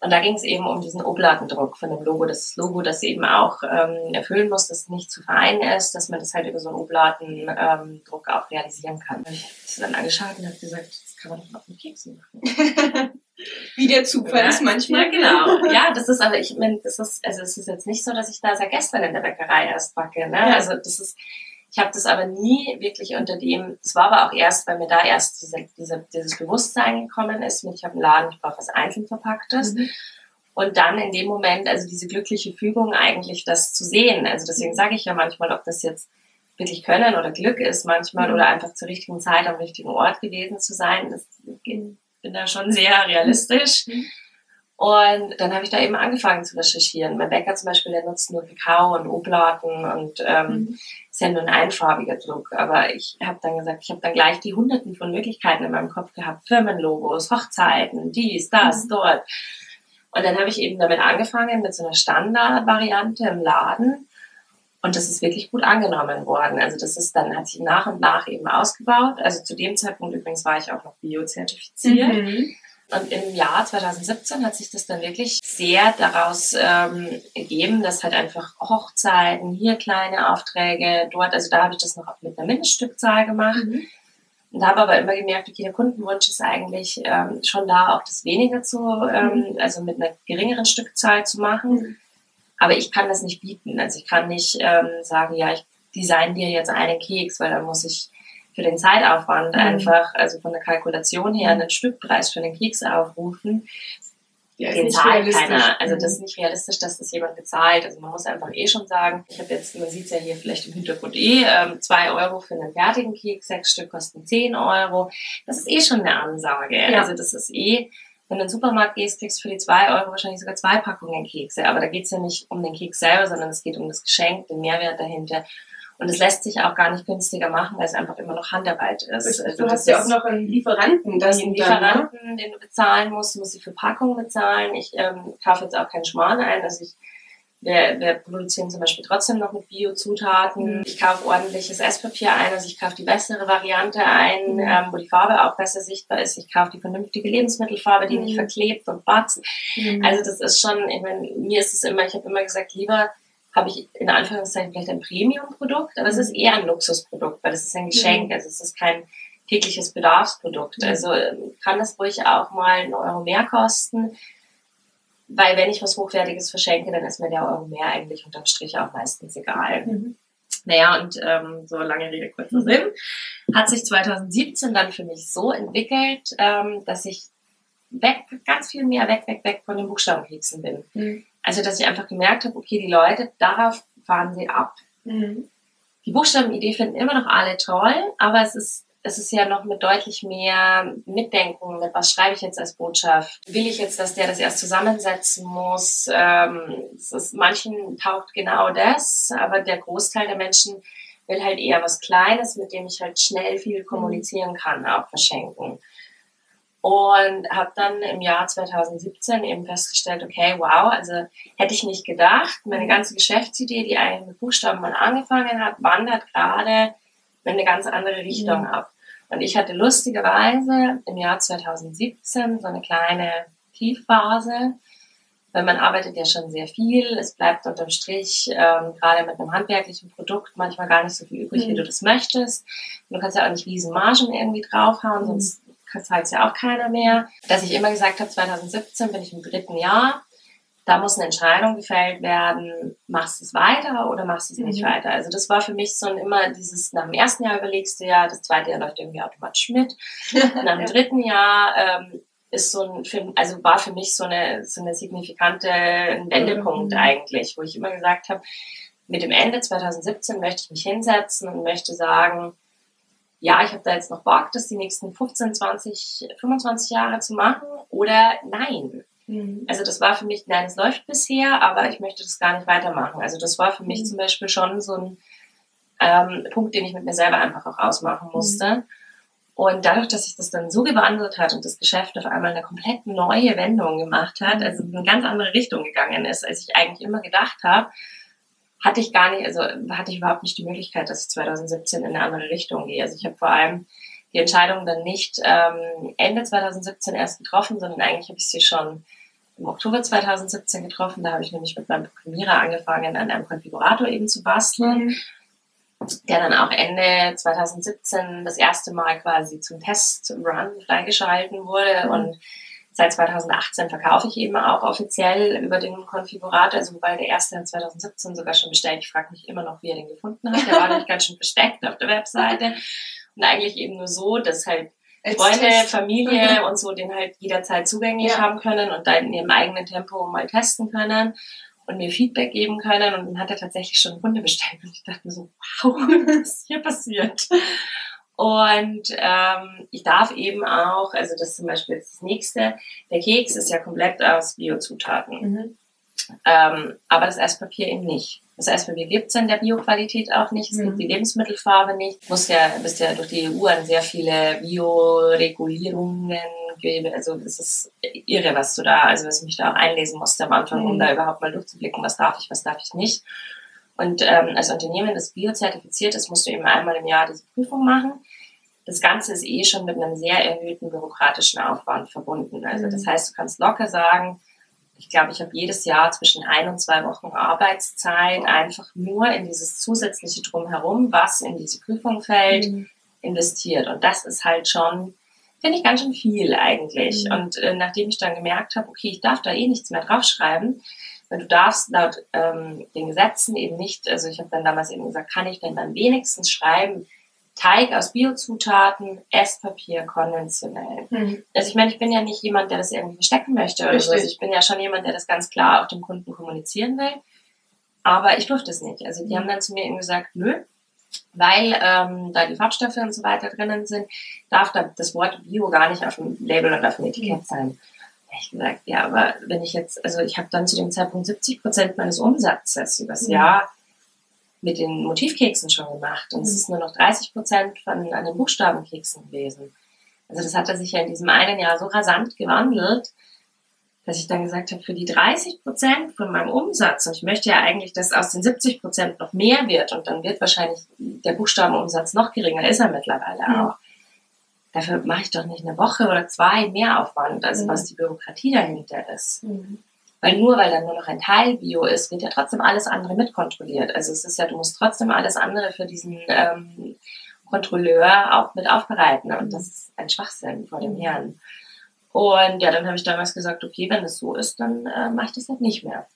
Und da ging es eben um diesen Oblatendruck von dem Logo. Das Logo, das eben auch ähm, erfüllen muss, dass es nicht zu fein ist, dass man das halt über so einen Oblatendruck ähm, auch realisieren kann. Ich habe es dann angeschaut und habe gesagt, das kann man doch auch mit Keksen machen. Wie der Zufall ja, ist manchmal. Ja, genau. Ja, das ist aber, ich meine, das ist, also es ist jetzt nicht so, dass ich da seit gestern in der Bäckerei erst backe. Ne? Ja. Also das ist, ich habe das aber nie wirklich unter dem, es war aber auch erst, weil mir da erst diese, diese, dieses Bewusstsein gekommen ist, mit ich habe einen Laden, ich brauche was einzeln verpacktes. Mhm. Und dann in dem Moment, also diese glückliche Fügung eigentlich, das zu sehen. Also deswegen mhm. sage ich ja manchmal, ob das jetzt wirklich Können oder Glück ist manchmal mhm. oder einfach zur richtigen Zeit am richtigen Ort gewesen zu sein. Das, bin da schon sehr realistisch. Mhm. Und dann habe ich da eben angefangen zu recherchieren. Mein Bäcker zum Beispiel, der nutzt nur Kakao und Oblaten und ähm, mhm. ist ja nur ein einfarbiger Druck. Aber ich habe dann gesagt, ich habe dann gleich die hunderten von Möglichkeiten in meinem Kopf gehabt. Firmenlogos, Hochzeiten, dies, das, mhm. dort. Und dann habe ich eben damit angefangen mit so einer Standardvariante im Laden. Und das ist wirklich gut angenommen worden. Also das ist dann, hat sich nach und nach eben ausgebaut. Also zu dem Zeitpunkt übrigens war ich auch noch biozertifiziert. Mhm. Und im Jahr 2017 hat sich das dann wirklich sehr daraus ähm, ergeben, dass halt einfach Hochzeiten, hier kleine Aufträge, dort, also da habe ich das noch mit einer Mindeststückzahl gemacht. Mhm. Und habe aber immer gemerkt, okay, der Kundenwunsch ist eigentlich ähm, schon da, auch das weniger zu, ähm, mhm. also mit einer geringeren Stückzahl zu machen. Mhm. Aber ich kann das nicht bieten. Also ich kann nicht ähm, sagen, ja, ich design dir jetzt einen Keks, weil dann muss ich für den Zeitaufwand mhm. einfach, also von der Kalkulation her, einen Stückpreis für den Keks aufrufen. Ja, den zahlt keiner. Also das ist nicht realistisch, dass das jemand bezahlt. Also man muss einfach eh schon sagen, ich habe jetzt, man sieht es ja hier vielleicht im Hintergrund eh, ähm, zwei Euro für einen fertigen Keks, sechs Stück kosten zehn Euro. Das ist eh schon eine Ansage. Ja. Also das ist eh, wenn du in den Supermarkt gehst, kriegst du für die zwei Euro wahrscheinlich sogar zwei Packungen Kekse. Aber da geht es ja nicht um den Keks selber, sondern es geht um das Geschenk, den Mehrwert dahinter. Und es lässt sich auch gar nicht günstiger machen, weil es einfach immer noch Handarbeit ist. Also du hast ja auch noch einen Lieferanten. Du hast einen Lieferanten, den du bezahlen musst. Du musst die Verpackung bezahlen. Ich ähm, kaufe jetzt auch keinen Schmarrn ein. Also ich, wir, wir produzieren zum Beispiel trotzdem noch mit Biozutaten. Mhm. Ich kaufe ordentliches Esspapier ein. Also ich kaufe die bessere Variante ein, mhm. ähm, wo die Farbe auch besser sichtbar ist. Ich kaufe die vernünftige Lebensmittelfarbe, die mhm. nicht verklebt und batzt. Mhm. Also das ist schon, ich meine, mir ist es immer, ich habe immer gesagt, lieber habe ich in Anführungszeichen vielleicht ein Premium-Produkt, aber es ist eher ein Luxusprodukt, weil es ist ein Geschenk, also es ist kein tägliches Bedarfsprodukt. Also ähm, kann das ruhig auch mal einen Euro mehr kosten, weil wenn ich was Hochwertiges verschenke, dann ist mir der Euro mehr eigentlich unterm Strich auch meistens egal. Mhm. Naja, und ähm, so lange Rede, kurzer Sinn, hat sich 2017 dann für mich so entwickelt, ähm, dass ich weg, ganz viel mehr weg, weg, weg von den Buchstabenkeksen bin. Mhm. Also, dass ich einfach gemerkt habe, okay, die Leute, darauf fahren sie ab. Mhm. Die Buchstabenidee finden immer noch alle toll, aber es ist, es ist ja noch mit deutlich mehr Mitdenken, mit was schreibe ich jetzt als Botschaft. Will ich jetzt, dass der das erst zusammensetzen muss? Ähm, ist, manchen taugt genau das, aber der Großteil der Menschen will halt eher was Kleines, mit dem ich halt schnell viel kommunizieren kann, auch verschenken. Und habe dann im Jahr 2017 eben festgestellt, okay, wow, also hätte ich nicht gedacht, meine ganze Geschäftsidee, die eigentlich mit Buchstaben mal angefangen hat, wandert gerade in eine ganz andere Richtung mhm. ab. Und ich hatte lustigerweise im Jahr 2017 so eine kleine Tiefphase, weil man arbeitet ja schon sehr viel. Es bleibt unterm Strich ähm, gerade mit einem handwerklichen Produkt manchmal gar nicht so viel übrig, mhm. wie du das möchtest. Und du kannst ja auch nicht riesen Margen irgendwie draufhauen, mhm. sonst zahlt ja auch keiner mehr. Dass ich immer gesagt habe, 2017 bin ich im dritten Jahr, da muss eine Entscheidung gefällt werden, machst du es weiter oder machst du es nicht mhm. weiter. Also das war für mich so ein immer dieses, nach dem ersten Jahr überlegst du ja, das zweite Jahr läuft irgendwie automatisch mit. nach dem dritten Jahr ähm, ist so ein, also war für mich so eine, so eine signifikante Wendepunkt mhm. eigentlich, wo ich immer gesagt habe, mit dem Ende 2017 möchte ich mich hinsetzen und möchte sagen, ja, ich habe da jetzt noch Bock, das die nächsten 15, 20, 25 Jahre zu machen oder nein. Mhm. Also das war für mich, nein, es läuft bisher, aber ich möchte das gar nicht weitermachen. Also das war für mich mhm. zum Beispiel schon so ein ähm, Punkt, den ich mit mir selber einfach auch ausmachen musste. Mhm. Und dadurch, dass sich das dann so gewandelt hat und das Geschäft auf einmal eine komplett neue Wendung gemacht hat, also in eine ganz andere Richtung gegangen ist, als ich eigentlich immer gedacht habe, hatte ich gar nicht, also hatte ich überhaupt nicht die Möglichkeit, dass ich 2017 in eine andere Richtung gehe. Also ich habe vor allem die Entscheidung dann nicht ähm, Ende 2017 erst getroffen, sondern eigentlich habe ich sie schon im Oktober 2017 getroffen. Da habe ich nämlich mit meinem Programmierer angefangen, an einem Konfigurator eben zu basteln, mhm. der dann auch Ende 2017 das erste Mal quasi zum Test-Run freigeschalten wurde. Mhm. Und Seit 2018 verkaufe ich eben auch offiziell über den Konfigurator, also wobei der erste hat 2017 sogar schon bestellt. Ich frage mich immer noch, wie er den gefunden hat. Der war nämlich ganz schön versteckt auf der Webseite. Und eigentlich eben nur so, dass halt Freunde, Familie mhm. und so den halt jederzeit zugänglich ja. haben können und da in ihrem eigenen Tempo mal testen können und mir Feedback geben können. Und dann hat er tatsächlich schon Kunde bestellt. Und ich dachte mir so, wow, was ist hier passiert? Und ähm, ich darf eben auch, also das ist zum Beispiel das nächste, der Keks ist ja komplett aus Biozutaten. Mhm. Ähm, aber das Esspapier eben nicht. Das Esspapier gibt es in der Bioqualität auch nicht. Es mhm. gibt die Lebensmittelfarbe nicht. Muss ja, bist ja durch die EU an sehr viele Bioregulierungen also es ist irre, was du da, also was ich mich da auch einlesen musste am Anfang, mhm. um da überhaupt mal durchzublicken, was darf ich, was darf ich nicht. Und ähm, als Unternehmen, das biozertifiziert ist, musst du eben einmal im Jahr diese Prüfung machen. Das Ganze ist eh schon mit einem sehr erhöhten bürokratischen Aufwand verbunden. Also das mhm. heißt, du kannst locker sagen, ich glaube, ich habe jedes Jahr zwischen ein und zwei Wochen Arbeitszeit einfach nur in dieses zusätzliche Drumherum, was in diese Prüfung fällt, mhm. investiert. Und das ist halt schon, finde ich ganz schön viel eigentlich. Mhm. Und äh, nachdem ich dann gemerkt habe, okay, ich darf da eh nichts mehr draufschreiben, weil du darfst laut ähm, den Gesetzen eben nicht, also ich habe dann damals eben gesagt, kann ich denn dann wenigstens schreiben, Teig aus Biozutaten, Esspapier konventionell. Mhm. Also ich meine, ich bin ja nicht jemand, der das irgendwie verstecken möchte oder so. Also ich bin ja schon jemand, der das ganz klar auch dem Kunden kommunizieren will. Aber ich durfte es nicht. Also die mhm. haben dann zu mir eben gesagt, nö, weil ähm, da die Farbstoffe und so weiter drinnen sind, darf da das Wort Bio gar nicht auf dem Label und auf dem Etikett mhm. sein. Ich gesagt, ja, aber wenn ich jetzt, also ich habe dann zu dem Zeitpunkt 70 Prozent meines Umsatzes übers mhm. Jahr mit den Motivkeksen schon gemacht. Und es mhm. ist nur noch 30 Prozent von an den Buchstabenkeksen gewesen. Also das hat er sich ja in diesem einen Jahr so rasant gewandelt, dass ich dann gesagt habe, für die 30 Prozent von meinem Umsatz, und ich möchte ja eigentlich, dass aus den 70 Prozent noch mehr wird, und dann wird wahrscheinlich der Buchstabenumsatz noch geringer, ist er mittlerweile mhm. auch. Dafür mache ich doch nicht eine Woche oder zwei mehr Aufwand, als mhm. was die Bürokratie dahinter ist. Mhm. Weil nur weil dann nur noch ein Teil Bio ist, wird ja trotzdem alles andere mitkontrolliert. Also es ist ja, du musst trotzdem alles andere für diesen ähm, Kontrolleur auch mit aufbereiten. Und das ist ein Schwachsinn vor dem Herrn. Und ja, dann habe ich damals gesagt, okay, wenn es so ist, dann äh, mache ich das halt nicht mehr.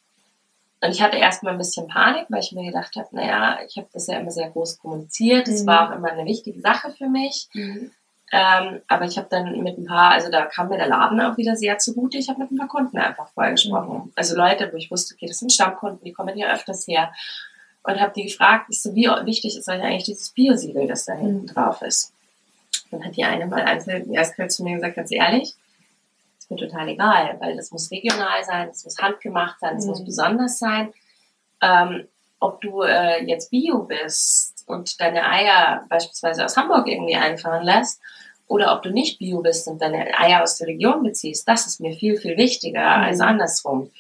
Und ich hatte erstmal ein bisschen Panik, weil ich mir gedacht habe, naja, ich habe das ja immer sehr groß kommuniziert. Es mhm. war auch immer eine wichtige Sache für mich. Mhm. Ähm, aber ich habe dann mit ein paar, also da kam mir der Laden auch wieder sehr zugute. Ich habe mit ein paar Kunden einfach vorher gesprochen. Mhm. Also Leute, wo ich wusste, okay, das sind Stammkunden, die kommen hier öfters her. Und habe die gefragt, so, wie wichtig ist euch eigentlich dieses Biosiegel, das da hinten mhm. drauf ist. Dann hat die eine mal einzeln eiskalt zu mir gesagt, ganz ehrlich, ist mir total egal, weil das muss regional sein, das muss handgemacht sein, das mhm. muss besonders sein. Ähm, ob du äh, jetzt Bio bist und deine Eier beispielsweise aus Hamburg irgendwie einfahren lässt oder ob du nicht Bio bist und deine Eier aus der Region beziehst, das ist mir viel, viel wichtiger mhm. als andersrum.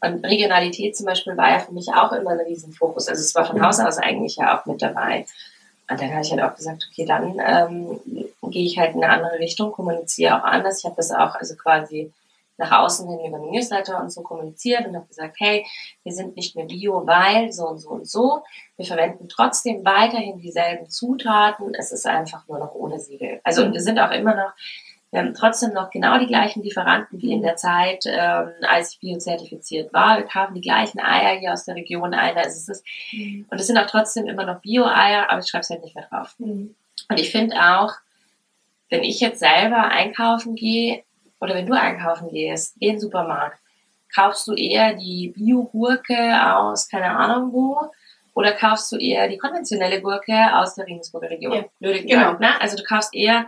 Und Regionalität zum Beispiel war ja für mich auch immer ein Riesenfokus. Also es war von Haus aus eigentlich ja auch mit dabei. Und dann habe ich halt auch gesagt, okay, dann ähm, gehe ich halt in eine andere Richtung, kommuniziere auch anders. Ich habe das auch also quasi nach außen hin über den Newsletter und so kommuniziert und habe gesagt, hey, wir sind nicht mehr Bio, weil so und so und so. Wir verwenden trotzdem weiterhin dieselben Zutaten. Es ist einfach nur noch ohne Siegel. Also und wir sind auch immer noch, wir haben trotzdem noch genau die gleichen Lieferanten wie in der Zeit, ähm, als ich biozertifiziert war. Wir kaufen die gleichen Eier hier aus der Region ein. Also es ist, mhm. Und es sind auch trotzdem immer noch Bio-Eier, aber ich schreibe es halt nicht mehr drauf. Mhm. Und ich finde auch, wenn ich jetzt selber einkaufen gehe, oder wenn du einkaufen gehst, in den Supermarkt, kaufst du eher die Bio-Gurke aus keine Ahnung wo oder kaufst du eher die konventionelle Gurke aus der Regensburger Region? Ja, Blöde genau. ne? Also du kaufst eher,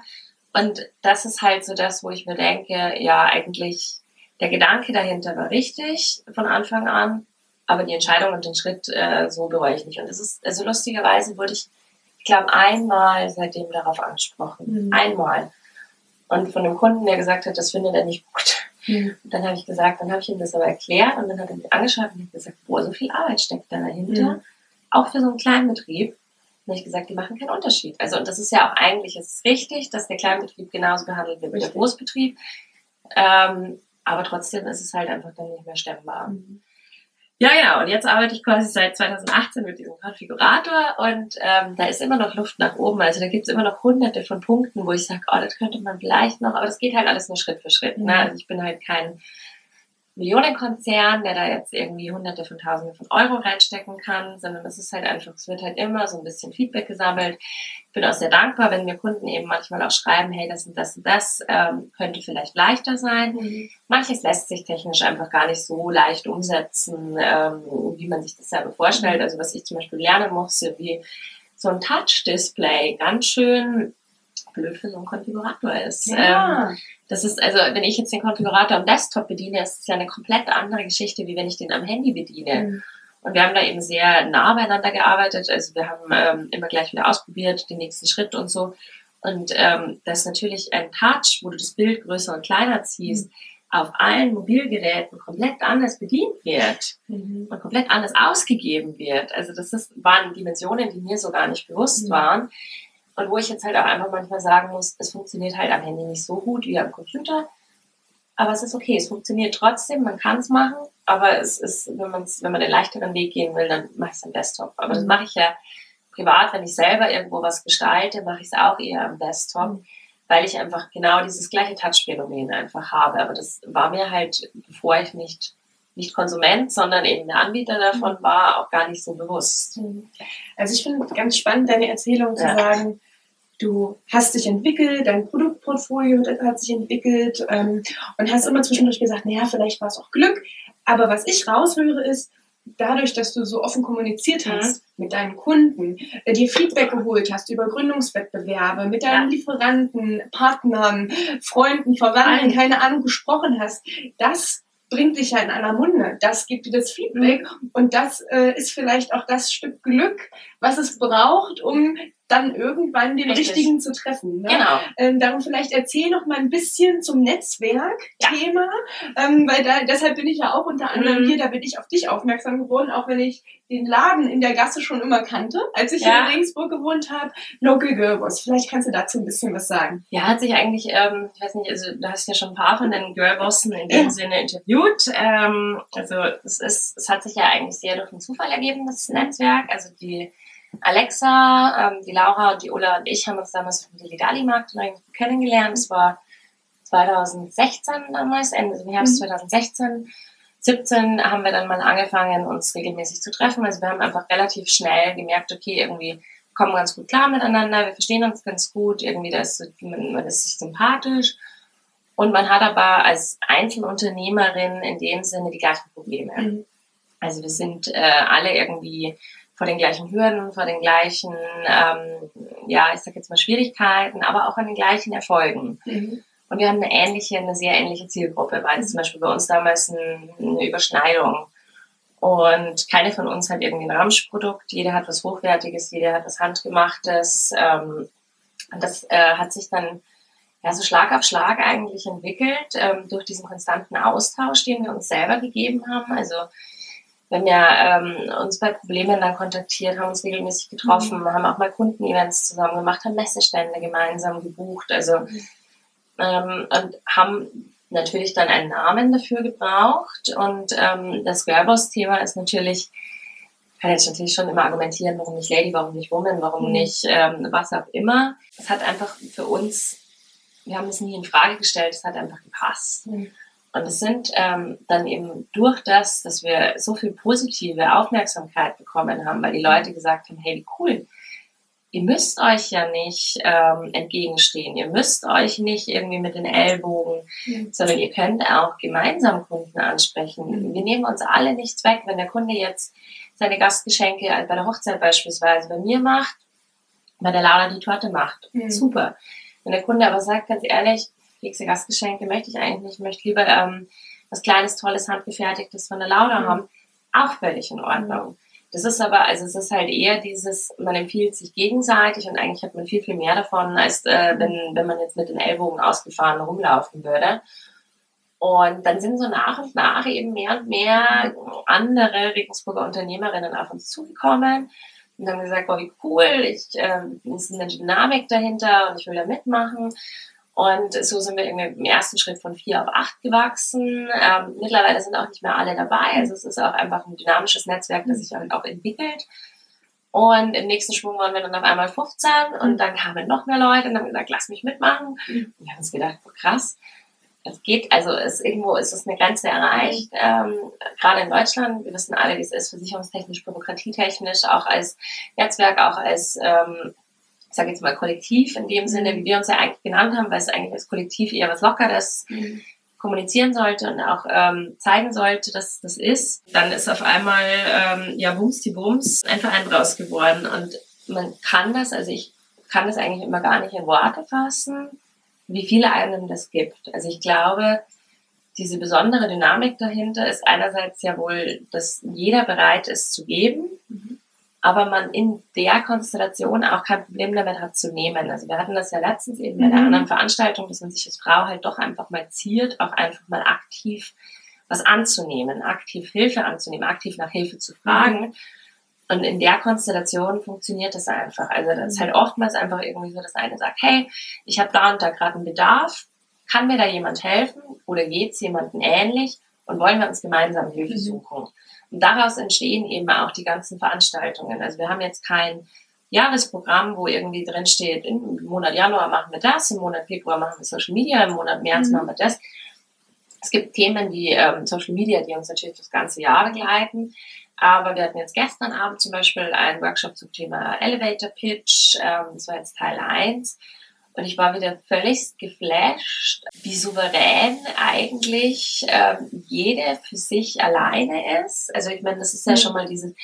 und das ist halt so das, wo ich mir denke, ja, eigentlich der Gedanke dahinter war richtig von Anfang an, aber die Entscheidung und den Schritt äh, so bereue ich nicht. Und das ist, also lustigerweise wurde ich, ich glaube, einmal seitdem darauf angesprochen. Mhm. Einmal und von einem Kunden, der gesagt hat, das findet er nicht gut. Mhm. Und dann habe ich gesagt, dann habe ich ihm das aber erklärt und dann hat er mich angeschaut und hat gesagt, boah, so viel Arbeit steckt da dahinter, mhm. auch für so einen kleinen Betrieb. Und ich gesagt, die machen keinen Unterschied. Also und das ist ja auch eigentlich, es ist richtig, dass der Kleinbetrieb genauso behandelt wird wie der Großbetrieb. Ähm, aber trotzdem ist es halt einfach dann nicht mehr stemmbar. Mhm. Ja, genau. Und jetzt arbeite ich quasi seit 2018 mit diesem Konfigurator und ähm, da ist immer noch Luft nach oben. Also da gibt es immer noch hunderte von Punkten, wo ich sage, oh, das könnte man vielleicht noch, aber das geht halt alles nur Schritt für Schritt. Ne? Mhm. Also ich bin halt kein Millionenkonzern, der da jetzt irgendwie hunderte von Tausenden von Euro reinstecken kann, sondern es ist halt einfach, es wird halt immer so ein bisschen Feedback gesammelt. Ich bin auch sehr dankbar, wenn mir Kunden eben manchmal auch schreiben, hey, das und das und das ähm, könnte vielleicht leichter sein. Mhm. Manches lässt sich technisch einfach gar nicht so leicht umsetzen, ähm, wie man sich das selber vorstellt. Also was ich zum Beispiel lernen musste, wie so ein Touch-Display ganz schön blöd für so einen Konfigurator ist. Ja. Ähm, das ist, also wenn ich jetzt den Konfigurator am Desktop bediene, ist es ja eine komplett andere Geschichte, wie wenn ich den am Handy bediene. Mhm. Und wir haben da eben sehr nah beieinander gearbeitet. Also wir haben ähm, immer gleich wieder ausprobiert, den nächsten Schritt und so. Und ähm, das ist natürlich ein Touch, wo du das Bild größer und kleiner ziehst, mhm. auf allen Mobilgeräten komplett anders bedient wird mhm. und komplett anders ausgegeben wird. Also das ist, waren Dimensionen, die mir so gar nicht bewusst mhm. waren. Und wo ich jetzt halt auch einfach manchmal sagen muss, es funktioniert halt am Handy nicht so gut wie am Computer. Aber es ist okay, es funktioniert trotzdem, man kann es machen, aber es ist, wenn, man's, wenn man den leichteren Weg gehen will, dann mache ich es am Desktop. Aber das mhm. mache ich ja privat, wenn ich selber irgendwo was gestalte, mache ich es auch eher am Desktop, mhm. weil ich einfach genau dieses gleiche Touch-Phänomen einfach habe. Aber das war mir halt, bevor ich nicht nicht Konsument, sondern eben der Anbieter davon mhm. war, auch gar nicht so bewusst. Also ich finde ganz spannend, deine Erzählung zu ja. sagen, du hast dich entwickelt, dein Produktportfolio hat sich entwickelt ähm, und hast immer zwischendurch gesagt, naja, vielleicht war es auch Glück. Aber was ich raushöre ist, dadurch, dass du so offen kommuniziert mhm. hast mhm. mit deinen Kunden, äh, dir Feedback geholt hast über Gründungswettbewerbe, mit deinen ja. Lieferanten, Partnern, Freunden, Verwandten, keine Ahnung, gesprochen hast, das bringt dich ja in aller Munde. Das gibt dir das Feedback mhm. und das äh, ist vielleicht auch das Stück Glück, was es braucht, um dann irgendwann den Richtig. richtigen zu treffen. Ne? Genau. Ähm, darum vielleicht erzähl noch mal ein bisschen zum Netzwerk-Thema, ja. ähm, weil da, deshalb bin ich ja auch unter anderem mhm. hier, da bin ich auf dich aufmerksam geworden, auch wenn ich den Laden in der Gasse schon immer kannte, als ich ja. in Regensburg gewohnt habe. Local Girl Boss. Vielleicht kannst du dazu ein bisschen was sagen. Ja, hat sich eigentlich, ähm, ich weiß nicht, also du hast ja schon ein paar von den Girlbossen in dem ja. Sinne interviewt. Ähm, also es ist, es hat sich ja eigentlich sehr durch den Zufall ergeben, das Netzwerk. Also die Alexa, ähm, die Laura und die Ulla und ich haben uns damals dem Deligali-Markt kennengelernt. Es war 2016 damals, Ende Herbst 2016. Mhm. 17 haben wir dann mal angefangen, uns regelmäßig zu treffen. Also wir haben einfach relativ schnell gemerkt, okay, irgendwie kommen ganz gut klar miteinander, wir verstehen uns ganz gut, irgendwie das, man, man ist sich sympathisch. Und man hat aber als Einzelunternehmerin in dem Sinne die gleichen Probleme. Mhm. Also wir sind äh, alle irgendwie vor den gleichen Hürden, vor den gleichen, ähm, ja, ich sag jetzt mal Schwierigkeiten, aber auch an den gleichen Erfolgen. Mhm. Und wir haben eine ähnliche, eine sehr ähnliche Zielgruppe, weil es zum Beispiel bei uns damals ein, eine Überschneidung. Und keine von uns hat irgendwie ein Ramschprodukt. Jeder hat was Hochwertiges, jeder hat was Handgemachtes. Ähm, und das äh, hat sich dann ja, so Schlag auf Schlag eigentlich entwickelt ähm, durch diesen konstanten Austausch, den wir uns selber gegeben haben. Also wir haben ja ähm, uns bei Problemen dann kontaktiert, haben uns regelmäßig getroffen, mhm. haben auch mal Kundenevents zusammen gemacht, haben Messestände gemeinsam gebucht, also ähm, und haben natürlich dann einen Namen dafür gebraucht. Und ähm, das Girlboss-Thema ist natürlich, kann jetzt natürlich schon immer argumentieren, warum nicht Lady, warum nicht Woman, warum mhm. nicht ähm, was auch immer. Es hat einfach für uns, wir haben es nie in Frage gestellt, es hat einfach gepasst. Mhm. Und es sind ähm, dann eben durch das, dass wir so viel positive Aufmerksamkeit bekommen haben, weil die Leute gesagt haben, hey, wie cool, ihr müsst euch ja nicht ähm, entgegenstehen, ihr müsst euch nicht irgendwie mit den Ellbogen, mhm. sondern ihr könnt auch gemeinsam Kunden ansprechen. Mhm. Wir nehmen uns alle nichts weg, wenn der Kunde jetzt seine Gastgeschenke bei der Hochzeit beispielsweise bei mir macht, bei der Laura die Torte macht. Mhm. Super. Wenn der Kunde aber sagt, ganz ehrlich, fixe Gastgeschenke möchte ich eigentlich nicht. Ich möchte lieber ähm, was Kleines, Tolles, Handgefertigtes von der Laura mhm. haben. Auch völlig in Ordnung. Das ist aber, also es ist halt eher dieses, man empfiehlt sich gegenseitig und eigentlich hat man viel, viel mehr davon, als äh, mhm. wenn, wenn man jetzt mit den Ellbogen ausgefahren rumlaufen würde. Und dann sind so nach und nach eben mehr und mehr andere Regensburger Unternehmerinnen auf uns zugekommen und haben gesagt, boah, wie cool, ich, äh, ist eine Dynamik dahinter und ich will da mitmachen. Und so sind wir irgendwie im ersten Schritt von vier auf acht gewachsen. Ähm, mittlerweile sind auch nicht mehr alle dabei. Also es ist auch einfach ein dynamisches Netzwerk, das sich auch entwickelt. Und im nächsten Schwung waren wir dann auf einmal 15 und dann kamen noch mehr Leute und haben gesagt, lass mich mitmachen. Und wir haben uns gedacht, oh, krass, es geht, also es, irgendwo ist es eine Grenze erreicht. Ähm, gerade in Deutschland, wir wissen alle, wie es ist, versicherungstechnisch, bürokratietechnisch, auch als Netzwerk, auch als ähm, ich sage jetzt mal Kollektiv in dem Sinne, wie wir uns ja eigentlich genannt haben, weil es eigentlich als Kollektiv eher was Lockeres mhm. kommunizieren sollte und auch ähm, zeigen sollte, dass das ist. Dann ist auf einmal ähm, ja Bums die Bums ein Verein draus geworden und man kann das, also ich kann das eigentlich immer gar nicht in Worte fassen, wie viele einem das gibt. Also ich glaube, diese besondere Dynamik dahinter ist einerseits ja wohl, dass jeder bereit ist zu geben. Mhm aber man in der Konstellation auch kein Problem damit hat zu nehmen. Also wir hatten das ja letztens eben bei mhm. der anderen Veranstaltung, dass man sich als Frau halt doch einfach mal ziert, auch einfach mal aktiv was anzunehmen, aktiv Hilfe anzunehmen, aktiv nach Hilfe zu fragen. Mhm. Und in der Konstellation funktioniert das einfach. Also das ist halt oftmals einfach irgendwie so, dass eine sagt, hey, ich habe da und da gerade einen Bedarf, kann mir da jemand helfen oder geht's jemandem ähnlich und wollen wir uns gemeinsam Hilfe mhm. suchen? Und daraus entstehen eben auch die ganzen Veranstaltungen. Also wir haben jetzt kein Jahresprogramm, wo irgendwie drin steht, im Monat Januar machen wir das, im Monat Februar machen wir Social Media, im Monat März mhm. machen wir das. Es gibt Themen, die ähm, Social Media, die uns natürlich das ganze Jahr begleiten. Aber wir hatten jetzt gestern Abend zum Beispiel einen Workshop zum Thema Elevator Pitch. Ähm, das war jetzt Teil 1. Und ich war wieder völlig geflasht, wie souverän eigentlich ähm, jede für sich alleine ist. Also ich meine, das ist ja mhm. schon mal dieses,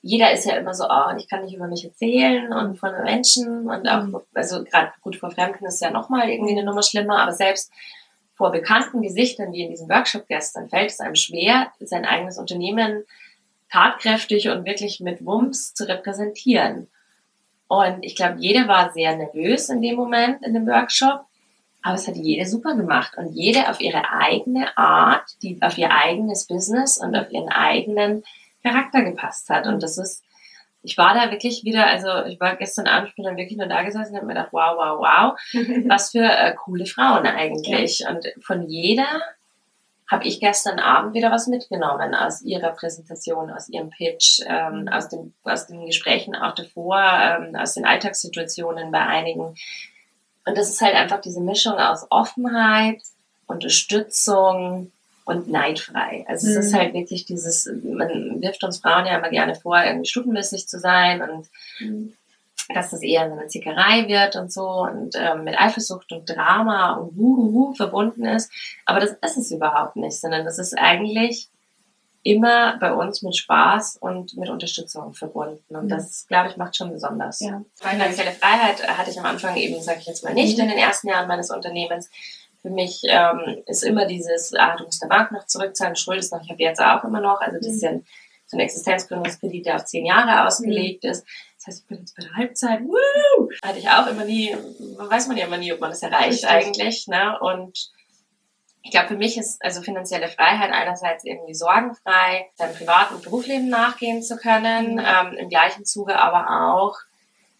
jeder ist ja immer so, oh, ich kann nicht über mich erzählen und von Menschen und auch, mhm. also gerade gut vor Fremden ist ja nochmal irgendwie eine Nummer schlimmer, aber selbst vor bekannten Gesichtern, wie in diesem Workshop gestern, fällt es einem schwer, sein eigenes Unternehmen tatkräftig und wirklich mit Wumms zu repräsentieren. Und ich glaube, jeder war sehr nervös in dem Moment in dem Workshop, aber es hat jede super gemacht und jede auf ihre eigene Art, die auf ihr eigenes Business und auf ihren eigenen Charakter gepasst hat. Und das ist, ich war da wirklich wieder, also ich war gestern Abend, ich bin dann wirklich nur da gesessen und habe mir gedacht, wow, wow, wow, was für äh, coole Frauen eigentlich. Ja. Und von jeder habe ich gestern Abend wieder was mitgenommen aus ihrer Präsentation, aus ihrem Pitch, ähm, mhm. aus, dem, aus den Gesprächen auch davor, ähm, aus den Alltagssituationen bei einigen. Und das ist halt einfach diese Mischung aus Offenheit, Unterstützung und neidfrei. Also mhm. es ist mhm. halt wirklich dieses, man wirft uns Frauen ja immer gerne vor, irgendwie stufenmäßig zu sein und mhm dass das eher so eine Zickerei wird und so und ähm, mit Eifersucht und Drama und Wuhu verbunden ist. Aber das ist es überhaupt nicht, sondern das ist eigentlich immer bei uns mit Spaß und mit Unterstützung verbunden. Und mhm. das, glaube ich, macht schon besonders. Ja. Finanzielle Freiheit hatte ich am Anfang eben, sage ich jetzt mal nicht, mhm. in den ersten Jahren meines Unternehmens. Für mich ähm, ist immer dieses, ah, du musst der Bank noch zurückzahlen, schuldest noch, ich habe jetzt auch immer noch, also das mhm. ist ja so ein Existenzgründungskredit, der auf zehn Jahre ausgelegt mhm. ist. Das heißt, ich bin jetzt bei der Halbzeit. Woo! Hatte ich auch immer nie, weiß man ja immer nie, ob man das erreicht Richtig. eigentlich. Ne? Und ich glaube, für mich ist also finanzielle Freiheit einerseits irgendwie sorgenfrei, seinem privaten und Berufsleben nachgehen zu können, mhm. ähm, im gleichen Zuge aber auch,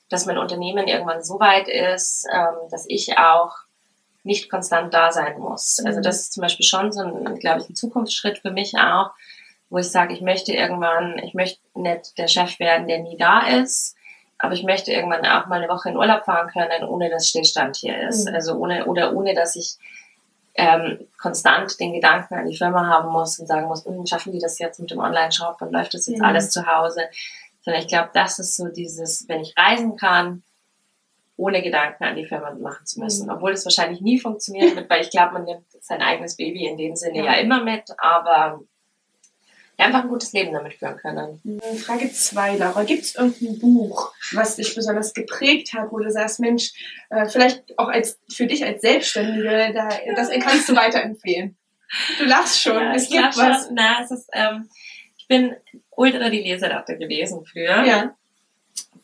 dass mein Unternehmen irgendwann so weit ist, ähm, dass ich auch nicht konstant da sein muss. Also mhm. das ist zum Beispiel schon so ein, glaube ich, ein Zukunftsschritt für mich auch, wo ich sage, ich möchte irgendwann, ich möchte nicht der Chef werden, der nie da ist, aber ich möchte irgendwann auch mal eine Woche in Urlaub fahren können, ohne dass Stillstand hier ist. Mhm. Also ohne oder ohne dass ich ähm, konstant den Gedanken an die Firma haben muss und sagen muss, hm, schaffen die das jetzt mit dem Online-Shop und läuft das jetzt mhm. alles zu Hause? Sondern ich glaube, das ist so dieses, wenn ich reisen kann, ohne Gedanken an die Firma machen zu müssen. Mhm. Obwohl es wahrscheinlich nie funktionieren wird, weil ich glaube, man nimmt sein eigenes Baby in dem Sinne ja, ja immer mit, aber einfach ein gutes Leben damit führen können. Mhm. Frage zwei, Laura. Gibt es irgendein Buch, was dich besonders geprägt hat, wo du sagst, Mensch, äh, vielleicht auch als für dich als Selbstständige, da, das kannst du weiterempfehlen? Du lachst schon. Ja, es gibt was. Schon. Na, es ist, ähm, ich bin ultra die Leseratte gewesen früher. Ja.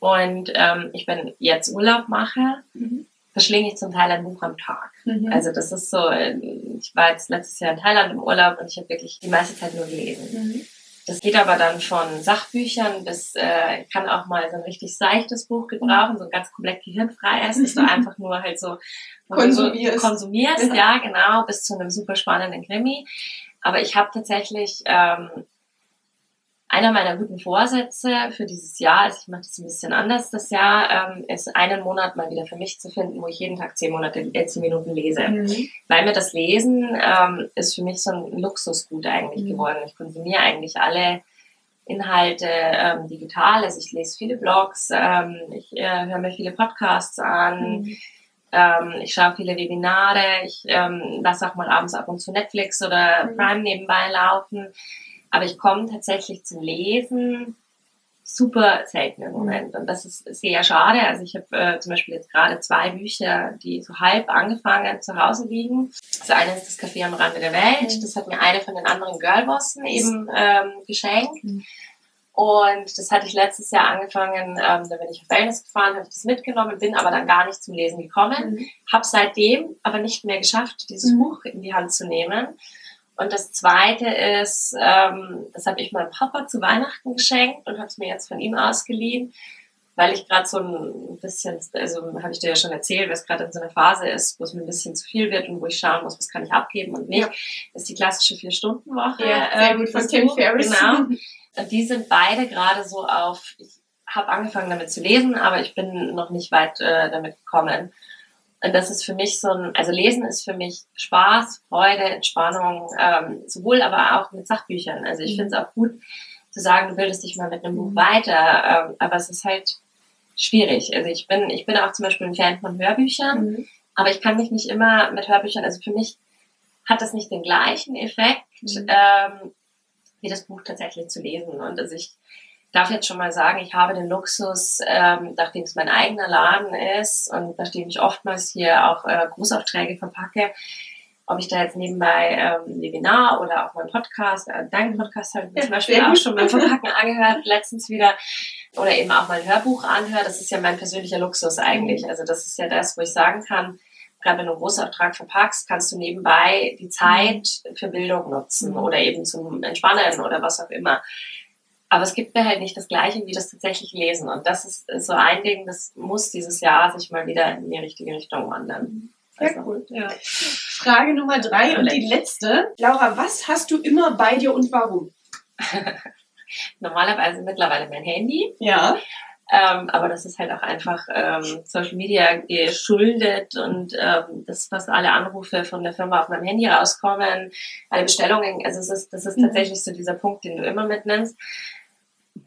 Und ähm, ich bin jetzt Urlaub mache, mhm. Verschlinge ich zum Teil ein Buch am Tag. Mhm. Also das ist so, ich war jetzt letztes Jahr in Thailand im Urlaub und ich habe wirklich die meiste Zeit nur gelesen. Mhm. Das geht aber dann von Sachbüchern bis, äh, kann auch mal so ein richtig seichtes Buch gebrauchen, so ganz komplett gehirnfrei ist, dass du einfach nur halt so konsumierst, so konsumierst ja. ja genau, bis zu einem super spannenden Krimi. Aber ich habe tatsächlich ähm, einer meiner guten Vorsätze für dieses Jahr, also ich mache das ein bisschen anders das Jahr, ähm, ist einen Monat mal wieder für mich zu finden, wo ich jeden Tag zehn Monate, äh, zehn Minuten lese. Mhm. Weil mir das Lesen ähm, ist für mich so ein Luxusgut eigentlich mhm. geworden. Ich konsumiere eigentlich alle Inhalte ähm, digital. Also ich lese viele Blogs, ähm, ich äh, höre mir viele Podcasts an. Mhm. Ähm, ich schaue viele Webinare, ich ähm, lasse auch mal abends ab und zu Netflix oder mhm. Prime nebenbei laufen. Aber ich komme tatsächlich zum Lesen super selten im Moment. Und das ist sehr schade. Also ich habe äh, zum Beispiel jetzt gerade zwei Bücher, die so halb angefangen zu Hause liegen. Das eine ist das Café am Rande der Welt. Das hat mir eine von den anderen Girlbossen eben ähm, geschenkt. Mhm. Und das hatte ich letztes Jahr angefangen, ähm, da bin ich auf Wellness gefahren, habe das mitgenommen, bin aber dann gar nicht zum Lesen gekommen, mhm. habe seitdem aber nicht mehr geschafft, dieses mhm. Buch in die Hand zu nehmen. Und das Zweite ist, ähm, das habe ich meinem Papa zu Weihnachten geschenkt und habe es mir jetzt von ihm ausgeliehen, weil ich gerade so ein bisschen, also habe ich dir ja schon erzählt, was gerade in so einer Phase ist, wo es mir ein bisschen zu viel wird und wo ich schauen muss, was kann ich abgeben und nicht. Ja. Das ist die klassische Vier-Stunden-Woche. Ja, sehr ähm, gut von Tim Ferriss. Genau. Und die sind beide gerade so auf, ich habe angefangen damit zu lesen, aber ich bin noch nicht weit äh, damit gekommen. Und das ist für mich so ein, also Lesen ist für mich Spaß, Freude, Entspannung, ähm, sowohl aber auch mit Sachbüchern. Also ich mhm. finde es auch gut zu sagen, du bildest dich mal mit einem Buch mhm. weiter, ähm, aber es ist halt schwierig. Also ich bin, ich bin auch zum Beispiel ein Fan von Hörbüchern, mhm. aber ich kann mich nicht immer mit Hörbüchern, also für mich hat das nicht den gleichen Effekt, mhm. ähm, wie das Buch tatsächlich zu lesen. Und also ich darf jetzt schon mal sagen, ich habe den Luxus, ähm, nachdem es mein eigener Laden ist und nachdem ich oftmals hier auch äh, Großaufträge verpacke, ob ich da jetzt nebenbei ähm, Webinar oder auch meinen Podcast, äh, deinen Podcast habe ich ja, zum Beispiel auch schon beim Verpacken angehört, letztens wieder, oder eben auch mein Hörbuch anhört. Das ist ja mein persönlicher Luxus eigentlich. Mhm. Also das ist ja das, wo ich sagen kann, gerade wenn du einen Großauftrag verpackst, kannst du nebenbei die Zeit für Bildung nutzen mhm. oder eben zum Entspannen oder was auch immer. Aber es gibt mir halt nicht das Gleiche wie das tatsächlich Lesen. Und das ist so ein Ding, das muss dieses Jahr sich mal wieder in die richtige Richtung wandern. Sehr also, cool. Ja. Frage Nummer drei und die letzte. Laura, was hast du immer bei dir und warum? Normalerweise mittlerweile mein Handy. Ja. Ähm, aber das ist halt auch einfach ähm, Social Media geschuldet und ähm, das fast alle Anrufe von der Firma auf meinem Handy rauskommen, alle Bestellungen. Also es ist, das ist mhm. tatsächlich so dieser Punkt, den du immer mitnimmst.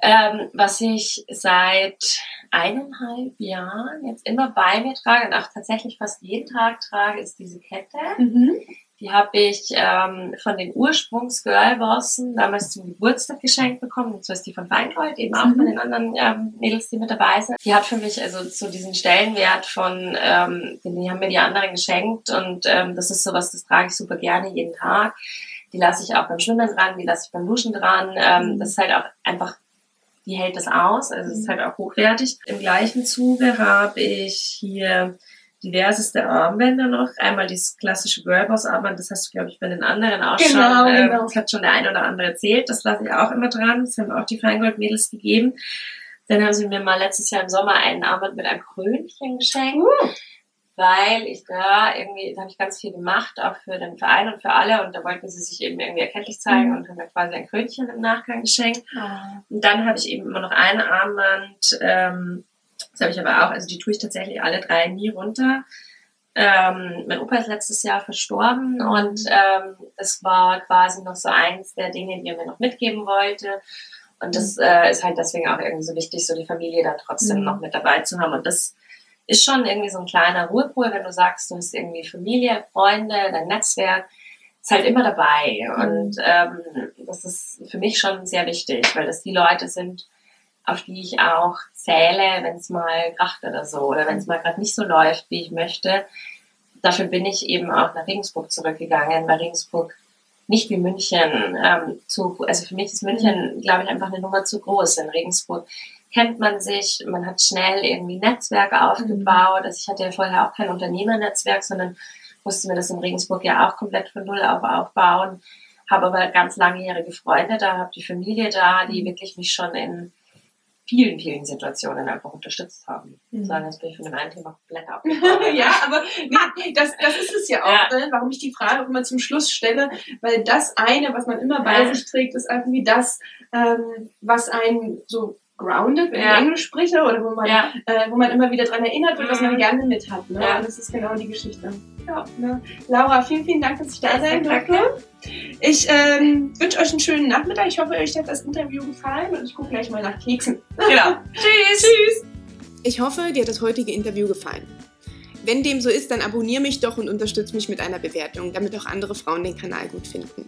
Ähm, was ich seit eineinhalb Jahren jetzt immer bei mir trage und auch tatsächlich fast jeden Tag trage, ist diese Kette. Mhm. Die habe ich ähm, von den Ursprungs-Girlbossen damals zum Geburtstag geschenkt bekommen. Und so ist die von Feingold, eben auch mhm. von den anderen ähm, Mädels, die mit dabei sind. Die hat für mich also so diesen Stellenwert von, ähm, die haben mir die anderen geschenkt und ähm, das ist sowas, das trage ich super gerne jeden Tag. Die lasse ich auch beim Schwimmen dran, die lasse ich beim Duschen dran. Ähm, mhm. das ist halt auch einfach die hält das aus, also es ist halt auch hochwertig. Im gleichen Zuge habe ich hier diverseste Armbänder noch. Einmal dieses klassische Girlboss-Armband, das hast du, glaube ich, bei den anderen auch genau, schon. Ähm, genau. Das hat schon der eine oder andere erzählt. Das lasse ich auch immer dran. Das haben auch die Feingold-Mädels gegeben. Dann haben sie mir mal letztes Jahr im Sommer einen Armband mit einem Krönchen geschenkt. Uh weil ich da irgendwie, da habe ich ganz viel gemacht, auch für den Verein und für alle und da wollten sie sich eben irgendwie erkenntlich zeigen mhm. und haben mir quasi ein Krönchen im Nachgang geschenkt. Mhm. Und dann habe ich eben immer noch ein Armband, ähm, das habe ich aber auch, also die tue ich tatsächlich alle drei nie runter. Ähm, mein Opa ist letztes Jahr verstorben und ähm, das war quasi noch so eins der Dinge, die er mir noch mitgeben wollte. Und das mhm. äh, ist halt deswegen auch irgendwie so wichtig, so die Familie da trotzdem mhm. noch mit dabei zu haben. Und das ist schon irgendwie so ein kleiner Ruhepol, wenn du sagst, du hast irgendwie Familie, Freunde, dein Netzwerk, ist halt immer dabei. Mhm. Und ähm, das ist für mich schon sehr wichtig, weil das die Leute sind, auf die ich auch zähle, wenn es mal kracht oder so, oder wenn es mal gerade nicht so läuft, wie ich möchte. Dafür bin ich eben auch nach Regensburg zurückgegangen, weil Regensburg nicht wie München ähm, zu, also für mich ist München, glaube ich, einfach eine Nummer zu groß. In Regensburg kennt man sich, man hat schnell irgendwie Netzwerke aufgebaut. Also ich hatte ja vorher auch kein Unternehmernetzwerk, sondern musste mir das in Regensburg ja auch komplett von Null auf aufbauen. habe aber ganz langjährige Freunde da, habe die Familie da, die mhm. wirklich mich schon in vielen, vielen Situationen einfach unterstützt haben. Mhm. So, jetzt bin ich von dem einen Thema komplett abgekommen. ja, aber nee, das, das ist es ja auch, ja. Ne? warum ich die Frage auch immer zum Schluss stelle, weil das eine, was man immer bei ja. sich trägt, ist irgendwie das, ähm, was einen so grounded, wenn ja. ich Englisch spreche, oder wo man, ja. äh, wo man immer wieder dran erinnert wird, was man mhm. gerne mit hat. Ne? Ja. Und das ist genau die Geschichte. Ja, ne? Laura, vielen, vielen Dank, dass ich da sein durfte. Ich ähm, wünsche euch einen schönen Nachmittag. Ich hoffe, euch hat das Interview gefallen und ich gucke gleich mal nach Keksen. Genau. Tschüss. Tschüss. Ich hoffe, dir hat das heutige Interview gefallen. Wenn dem so ist, dann abonniere mich doch und unterstütze mich mit einer Bewertung, damit auch andere Frauen den Kanal gut finden.